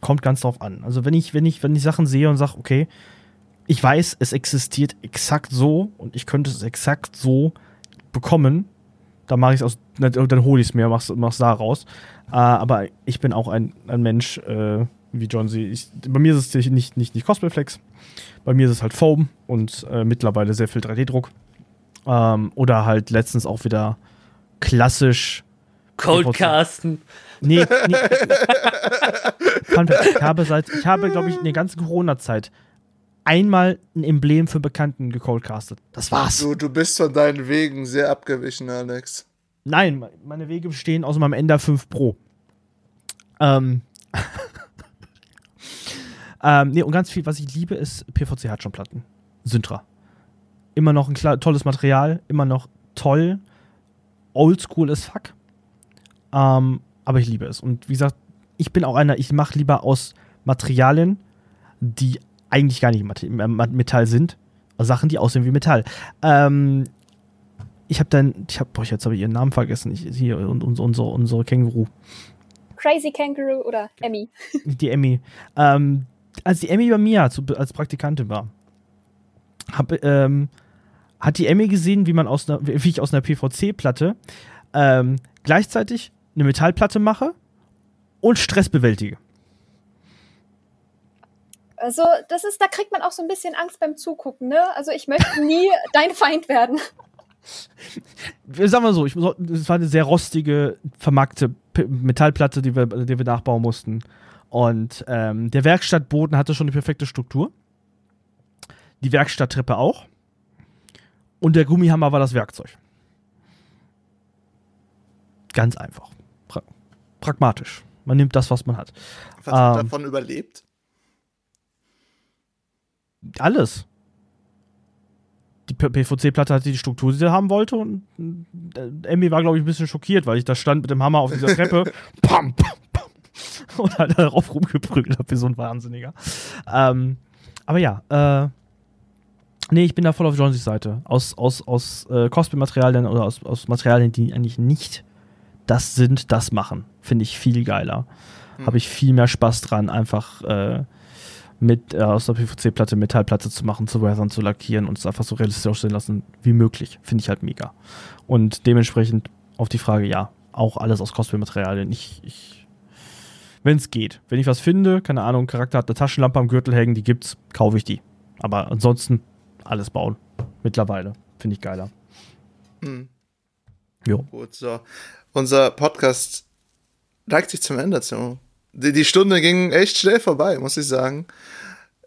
kommt ganz drauf an. Also wenn ich, wenn ich, wenn ich Sachen sehe und sage, okay, ich weiß, es existiert exakt so und ich könnte es exakt so bekommen. Dann mache ich es aus, dann hole ich es mir, mach's, mach's da raus. Äh, aber ich bin auch ein, ein Mensch, äh, wie John sie. Ich, bei mir ist es nicht, nicht, nicht Cosplayflex. Bei mir ist es halt Foam und äh, mittlerweile sehr viel 3D-Druck. Ähm, oder halt letztens auch wieder klassisch. Coldcasten. Nee, nee. ich habe seit, ich habe, glaube ich, in der ganzen Corona-Zeit einmal ein Emblem für Bekannten gecoldcastet. Das war's. Du, du bist von deinen Wegen sehr abgewichen, Alex. Nein, meine Wege bestehen aus meinem Ender 5 Pro. Ähm. ähm, nee, und ganz viel, was ich liebe, ist PVC Hartschonplatten. Syntra. Immer noch ein tolles Material, immer noch toll. Oldschool as fuck. Ähm, aber ich liebe es. Und wie gesagt, ich bin auch einer, ich mache lieber aus Materialien, die eigentlich gar nicht Metall sind. Sachen, die aussehen wie Metall. Ähm, ich habe dann, ich habe, boah, jetzt habe ich ihren Namen vergessen. Ich, hier, unsere, unsere, unsere Känguru. Crazy Kangaroo oder Emmy. Die Emmy. Ähm, als die Emmy bei mir als, als Praktikantin war, hab, ähm, hat die Emmy gesehen, wie man aus einer, wie ich aus einer PVC-Platte ähm, gleichzeitig eine Metallplatte mache und Stress bewältige. Also, das ist, da kriegt man auch so ein bisschen Angst beim Zugucken, ne? Also, ich möchte nie dein Feind werden. Sagen wir so, es war eine sehr rostige, vermarkte Metallplatte, die wir, die wir nachbauen mussten. Und ähm, der Werkstattboden hatte schon eine perfekte Struktur. Die Werkstatttreppe auch. Und der Gummihammer war das Werkzeug. Ganz einfach. Pra pragmatisch. Man nimmt das, was man hat. Was hat ähm, davon überlebt? Alles. Die PVC-Platte hatte die Struktur, die sie haben wollte und äh, Emmy war, glaube ich, ein bisschen schockiert, weil ich da stand mit dem Hammer auf dieser Treppe pam, pam, pam, und halt darauf rumgeprügelt habe wie so ein Wahnsinniger. Ähm, aber ja, äh, nee, ich bin da voll auf Johnsys Seite. Aus, aus, aus äh, Cosplay-Materialien oder aus, aus Materialien, die eigentlich nicht das sind, das machen. Finde ich viel geiler. Hm. Habe ich viel mehr Spaß dran, einfach äh, mit äh, aus der PVC-Platte Metallplatte zu machen, zu weathern, zu lackieren und es einfach so realistisch aussehen lassen wie möglich. Finde ich halt mega. Und dementsprechend auf die Frage, ja, auch alles aus Cosplay-Materialien. Ich, ich wenn es geht. Wenn ich was finde, keine Ahnung, Charakter hat eine Taschenlampe am Gürtel hängen, die gibt's, kaufe ich die. Aber ansonsten alles bauen. Mittlerweile. Finde ich geiler. Hm. Jo. Gut, so. Unser Podcast neigt sich zum Ende zu. Die, die Stunde ging echt schnell vorbei, muss ich sagen.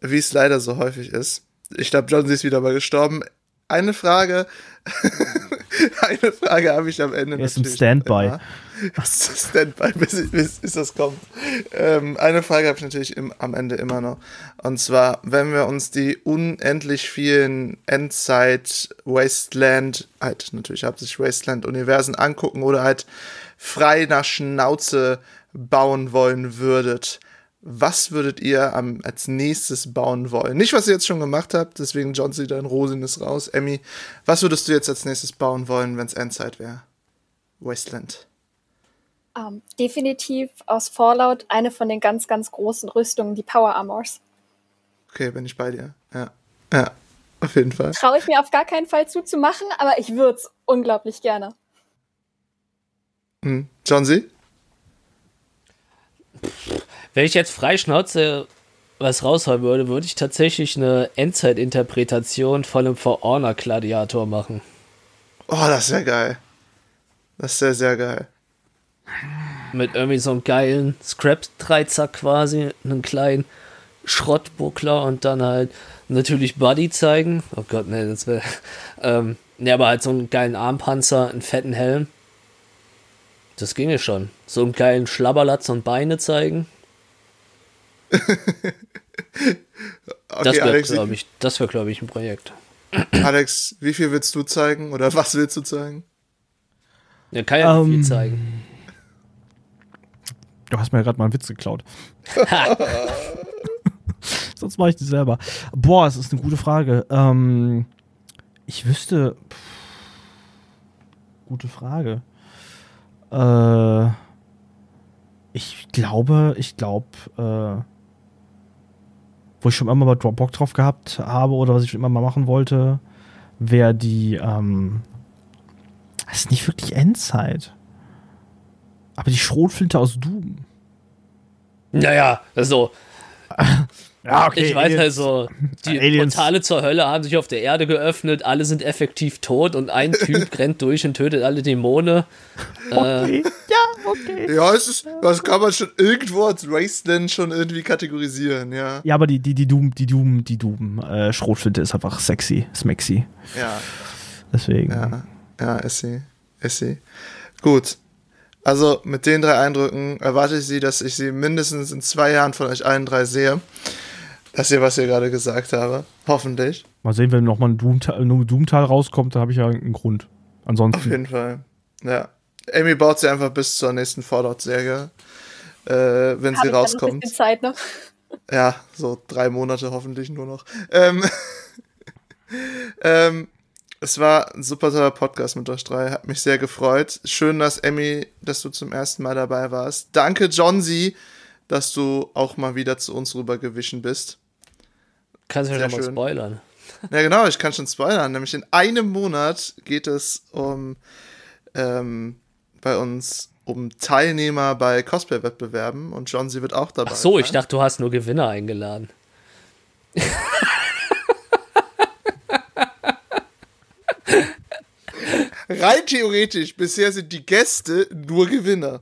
Wie es leider so häufig ist. Ich glaube, John sie ist wieder mal gestorben. Eine Frage, eine Frage habe ich am Ende. Er ist im Standby. Immer. Standby, bis, bis, bis das kommt. Ähm, eine Frage habe ich natürlich im, am Ende immer noch. Und zwar, wenn wir uns die unendlich vielen Endzeit-Wasteland, halt natürlich hauptsächlich Wasteland-Universen angucken oder halt frei nach Schnauze bauen wollen würdet, was würdet ihr am, als nächstes bauen wollen? Nicht, was ihr jetzt schon gemacht habt, deswegen John C. dein Rosin ist raus. Emmy, was würdest du jetzt als nächstes bauen wollen, wenn es Endzeit wäre? Wasteland. Um, ähm, definitiv aus Fallout eine von den ganz, ganz großen Rüstungen, die Power Armors. Okay, bin ich bei dir. Ja. Ja, auf jeden Fall. Traue ich mir auf gar keinen Fall zuzumachen, aber ich würde es unglaublich gerne. Hm. John C.? Wenn ich jetzt freischnauze was raushauen würde, würde ich tatsächlich eine Endzeit-Interpretation von einem For Honor Gladiator machen. Oh, das wäre geil. Das ist sehr, sehr geil. Mit irgendwie so einem geilen Scrap-Dreizack quasi, einen kleinen Schrottbuckler und dann halt natürlich Buddy zeigen. Oh Gott, ne, das wäre. Ähm, ne, aber halt so einen geilen Armpanzer, einen fetten Helm. Das ginge schon. So einen geilen Schlabberlatz und Beine zeigen. okay, das wäre, glaube ich, das wäre, glaube ich, ein Projekt. Alex, wie viel willst du zeigen oder was willst du zeigen? Ja, kann ja um, viel ähm, zeigen. Du hast mir ja gerade mal einen Witz geklaut. Sonst mache ich die selber. Boah, es ist eine gute Frage. Ähm, ich wüsste. Pff, gute Frage. Äh, ich glaube, ich glaube, äh, wo ich schon immer mal Bock drauf gehabt habe oder was ich schon immer mal machen wollte, wäre die, ähm, das ist nicht wirklich Endzeit. Aber die Schrotflinte aus Doom. Naja, also. Ja, okay. Ich weiß also, die Aliens. Portale zur Hölle haben sich auf der Erde geöffnet, alle sind effektiv tot und ein Typ rennt durch und tötet alle Dämonen. Okay. Äh, ja, okay. Ja, es ist, das kann man schon irgendwo als Wasteland schon irgendwie kategorisieren, ja. Ja, aber die, die, die Doom, die Doom, die Doom äh, Schrotflinte ist einfach sexy, smexy. Ja. Deswegen. Ja, ja, ist sie. Ist sie. Gut. Also mit den drei Eindrücken erwarte ich sie, dass ich sie mindestens in zwei Jahren von euch allen drei sehe. Das hier, was ich gerade gesagt habe. Hoffentlich. Mal sehen, wenn nochmal ein Doom-Teil Doom rauskommt, da habe ich ja einen Grund. Ansonsten. Auf jeden Fall. Ja. Amy baut sie einfach bis zur nächsten Fallout-Serie, äh, wenn hab sie rauskommt. Ein bisschen Zeit noch. Ja, so drei Monate hoffentlich nur noch. Ähm, ähm, es war ein super toller Podcast mit euch drei. Hat mich sehr gefreut. Schön, dass Emmy, dass du zum ersten Mal dabei warst. Danke, John Z, dass du auch mal wieder zu uns rübergewichen bist. Kannst du ja schon mal spoilern. Ja, genau, ich kann schon spoilern. Nämlich in einem Monat geht es um ähm, bei uns um Teilnehmer bei Cosplay-Wettbewerben und John, sie wird auch dabei. Ach so, sein. ich dachte, du hast nur Gewinner eingeladen. Rein theoretisch, bisher sind die Gäste nur Gewinner.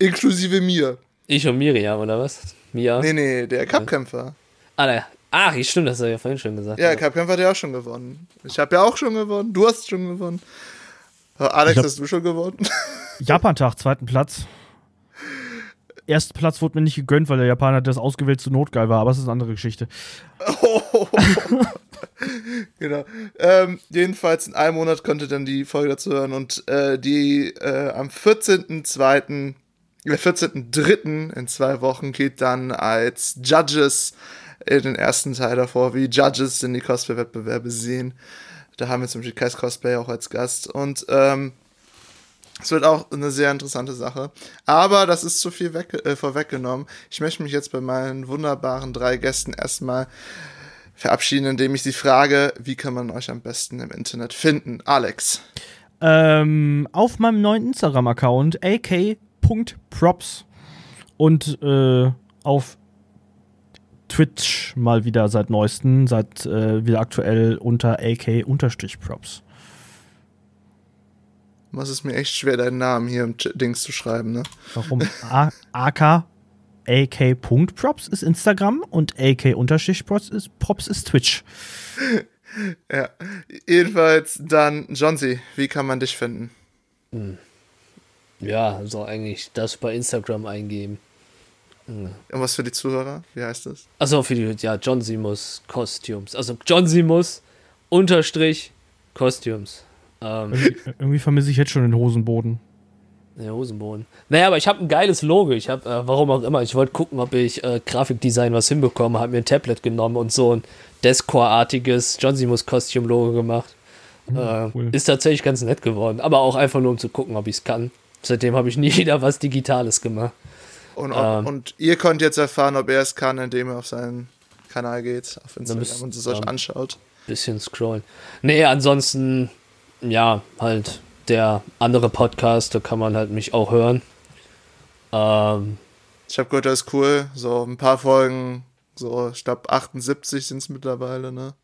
Inklusive mir. Ich und Miriam, oder was? Mia? Nee, nee, der Cupkämpfer. Ah, der. Ach, stimmt, das hast du ja vorhin schon gesagt. Ja, ja. Cupkämpfer hat ja auch schon gewonnen. Ich habe ja auch schon gewonnen. Du hast schon gewonnen. Alex, glaub, hast du schon gewonnen? Japan-Tag, zweiten Platz. Erster Platz wurde mir nicht gegönnt, weil der Japaner das ausgewählt zu notgeil war, aber es ist eine andere Geschichte. Oh. genau. Ähm, jedenfalls in einem Monat konnte dann die Folge dazu hören und äh, die äh, am 14.2., äh, 14.3. in zwei Wochen geht dann als Judges in den ersten Teil davor, wie Judges in die Cosplay-Wettbewerbe sehen. Da haben wir zum Beispiel Kais Cosplay auch als Gast und ähm, es wird auch eine sehr interessante Sache. Aber das ist zu viel äh, vorweggenommen. Ich möchte mich jetzt bei meinen wunderbaren drei Gästen erstmal verabschieden, indem ich sie frage, wie kann man euch am besten im Internet finden? Alex. Ähm, auf meinem neuen Instagram-Account ak.props und äh, auf Twitch mal wieder seit neuestem, seit äh, wieder aktuell unter AK-Props. Was ist mir echt schwer, deinen Namen hier im Dings zu schreiben, ne? Warum? AK AK.props ist Instagram und AK-Props ist, Props ist Twitch. ja, jedenfalls dann, Johnsy, wie kann man dich finden? Hm. Ja, so eigentlich das bei Instagram eingeben. Hm. Und was für die Zuhörer? Wie heißt das? Also für die, ja, John Simus Costumes. Also John Simus unterstrich Costumes. Ähm, irgendwie, irgendwie vermisse ich jetzt schon den Hosenboden. Der Hosenboden. Naja, aber ich habe ein geiles Logo. Ich habe, äh, warum auch immer, ich wollte gucken, ob ich äh, Grafikdesign was hinbekomme. Habe mir ein Tablet genommen und so ein Descore-artiges John Simus Costume-Logo gemacht. Mhm, äh, cool. Ist tatsächlich ganz nett geworden. Aber auch einfach nur, um zu gucken, ob ich es kann. Seitdem habe ich nie wieder was Digitales gemacht. Und, ob, ähm, und, ihr könnt jetzt erfahren, ob er es kann, indem er auf seinen Kanal geht, auf Instagram müsst, und es euch ähm, anschaut. Bisschen scrollen. Nee, ansonsten, ja, halt der andere Podcast, da kann man halt mich auch hören. Ähm, ich habe gehört, das ist cool. So ein paar Folgen, so, ich glaube 78 sind es mittlerweile, ne?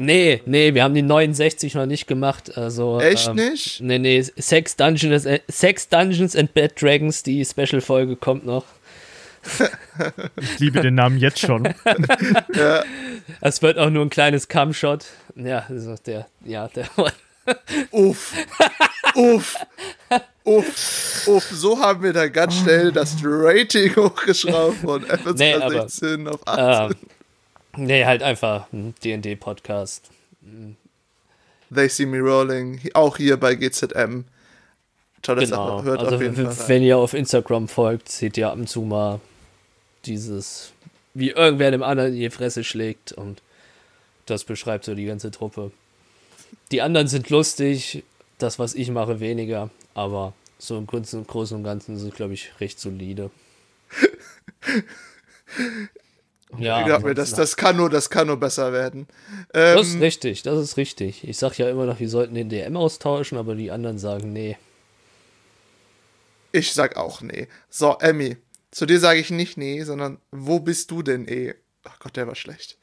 Nee, nee, wir haben die 69 noch nicht gemacht. Also, Echt ähm, nicht? Nee, nee, Sex Dungeons, äh, Sex Dungeons and Bad Dragons, die Special-Folge kommt noch. ich liebe den Namen jetzt schon. ja. Es wird auch nur ein kleines Cam-Shot. Ja, also der, ja, der. Uff. Uff. Uff. Uff. So haben wir da ganz schnell das Rating hochgeschraubt von FSK nee, 16 auf 18. Ähm, Nee, halt einfach ein DD-Podcast. They See Me Rolling, auch hier bei GZM. Tolle genau. Sache, hört also auf jeden Fall wenn ihr auf Instagram folgt, seht ihr ab und zu mal dieses, wie irgendwer dem anderen in die Fresse schlägt und das beschreibt so die ganze Truppe. Die anderen sind lustig, das, was ich mache, weniger, aber so im Großen und Ganzen es, glaube ich, recht solide. Ja, ja das, das, kann nur, das kann nur besser werden. Ähm, das ist ähm, richtig, das ist richtig. Ich sag ja immer noch, wir sollten den DM austauschen, aber die anderen sagen nee. Ich sag auch nee. So, Emmy, zu dir sage ich nicht nee, sondern wo bist du denn eh? Ach Gott, der war schlecht.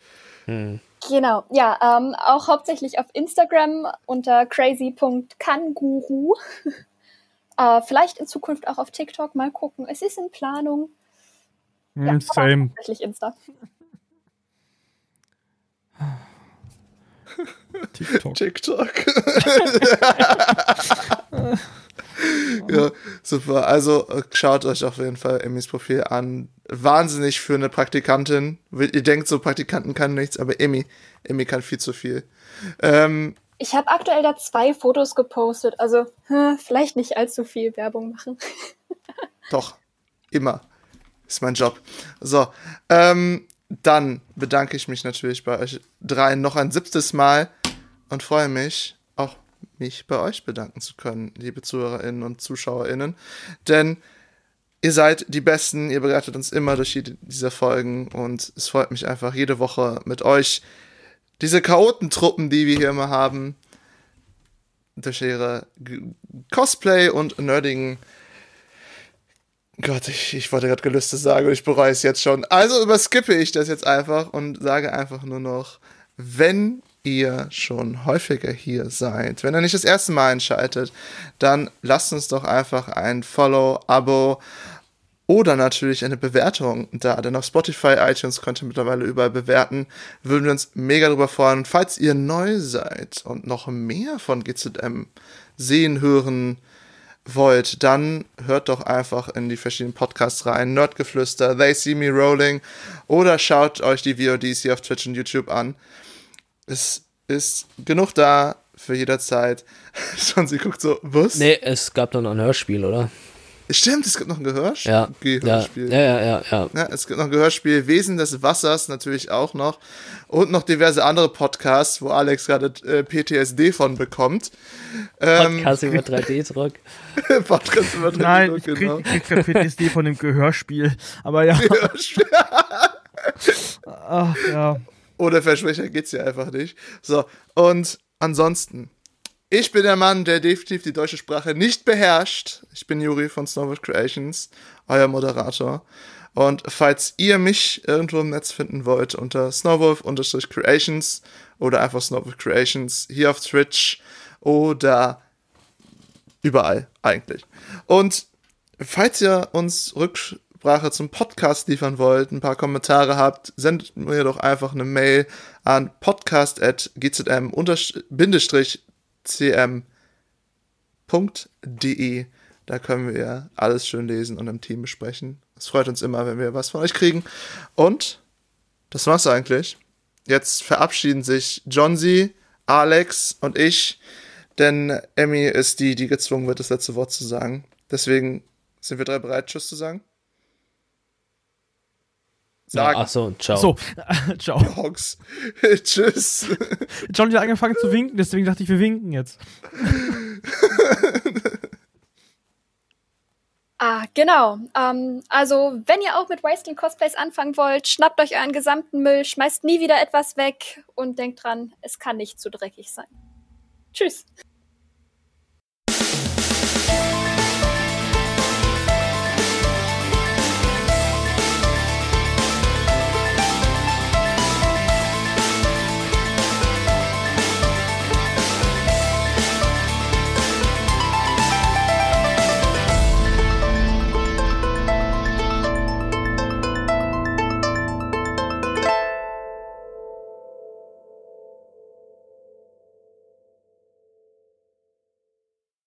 Hm. Genau, ja, ähm, auch hauptsächlich auf Instagram unter crazy.kanguru. äh, vielleicht in Zukunft auch auf TikTok, mal gucken. Es ist in Planung. Ja, mm, Same. Tatsächlich Insta. TikTok. TikTok. ja, super. Also äh, schaut euch auf jeden Fall Emmys Profil an. Wahnsinnig für eine Praktikantin. Ihr denkt so, Praktikanten kann nichts, aber Emmy, Emmy kann viel zu viel. Ähm, ich habe aktuell da zwei Fotos gepostet, also hm, vielleicht nicht allzu viel Werbung machen. Doch, immer. Ist mein Job. So, ähm, dann bedanke ich mich natürlich bei euch dreien noch ein siebtes Mal und freue mich, auch mich bei euch bedanken zu können, liebe ZuhörerInnen und ZuschauerInnen. Denn ihr seid die Besten, ihr begleitet uns immer durch jede dieser Folgen und es freut mich einfach jede Woche mit euch, diese Chaotentruppen, die wir hier immer haben, durch ihre Cosplay und nerdigen Gott, ich, ich wollte gerade Gelüste sagen und ich bereue es jetzt schon. Also überskippe ich das jetzt einfach und sage einfach nur noch, wenn ihr schon häufiger hier seid, wenn ihr nicht das erste Mal einschaltet, dann lasst uns doch einfach ein Follow, Abo oder natürlich eine Bewertung da. Denn auf Spotify, iTunes könnt ihr mittlerweile überall bewerten. Würden wir uns mega darüber freuen. Falls ihr neu seid und noch mehr von GZM sehen, hören, wollt, dann hört doch einfach in die verschiedenen Podcasts rein. Nerdgeflüster, They See Me Rolling oder schaut euch die VODs hier auf Twitch und YouTube an. Es ist genug da für jederzeit. Schon, sie guckt so, was? Nee, es gab noch ein Hörspiel, oder? Stimmt, es gibt noch ein Gehörspiel. Ja. Gehörspiel. Ja, ja, ja, ja, ja. Es gibt noch ein Gehörspiel, Wesen des Wassers natürlich auch noch. Und noch diverse andere Podcasts, wo Alex gerade äh, PTSD von bekommt. Ähm, Podcast über 3D-Druck. Podcast über 3D-Druck, Nein, ich krieg, genau. ich krieg PTSD von dem Gehörspiel. Aber ja. Gehörspiel. Ach, ja. Ohne Versprecher geht's ja einfach nicht. So, und ansonsten ich bin der Mann, der definitiv die deutsche Sprache nicht beherrscht. Ich bin Juri von Snowboard Creations, euer Moderator. Und falls ihr mich irgendwo im Netz finden wollt, unter snowwolf-creations oder einfach Snowwolf Creations hier auf Twitch oder überall eigentlich. Und falls ihr uns Rücksprache zum Podcast liefern wollt, ein paar Kommentare habt, sendet mir doch einfach eine Mail an podcast.gzm-cm.de. Da können wir alles schön lesen und im Team besprechen. Es freut uns immer, wenn wir was von euch kriegen. Und das war's eigentlich. Jetzt verabschieden sich Johnsy, Alex und ich, denn Emmy ist die, die gezwungen wird, das letzte Wort zu sagen. Deswegen sind wir drei bereit, Tschüss zu sagen. Sagen. Ja, achso, ciao. So, ciao. Dogs. Tschüss. Johnny hat angefangen zu winken, deswegen dachte ich, wir winken jetzt. Ah, genau. Ähm, also, wenn ihr auch mit Wasteland Cosplays anfangen wollt, schnappt euch euren gesamten Müll, schmeißt nie wieder etwas weg und denkt dran, es kann nicht zu dreckig sein. Tschüss.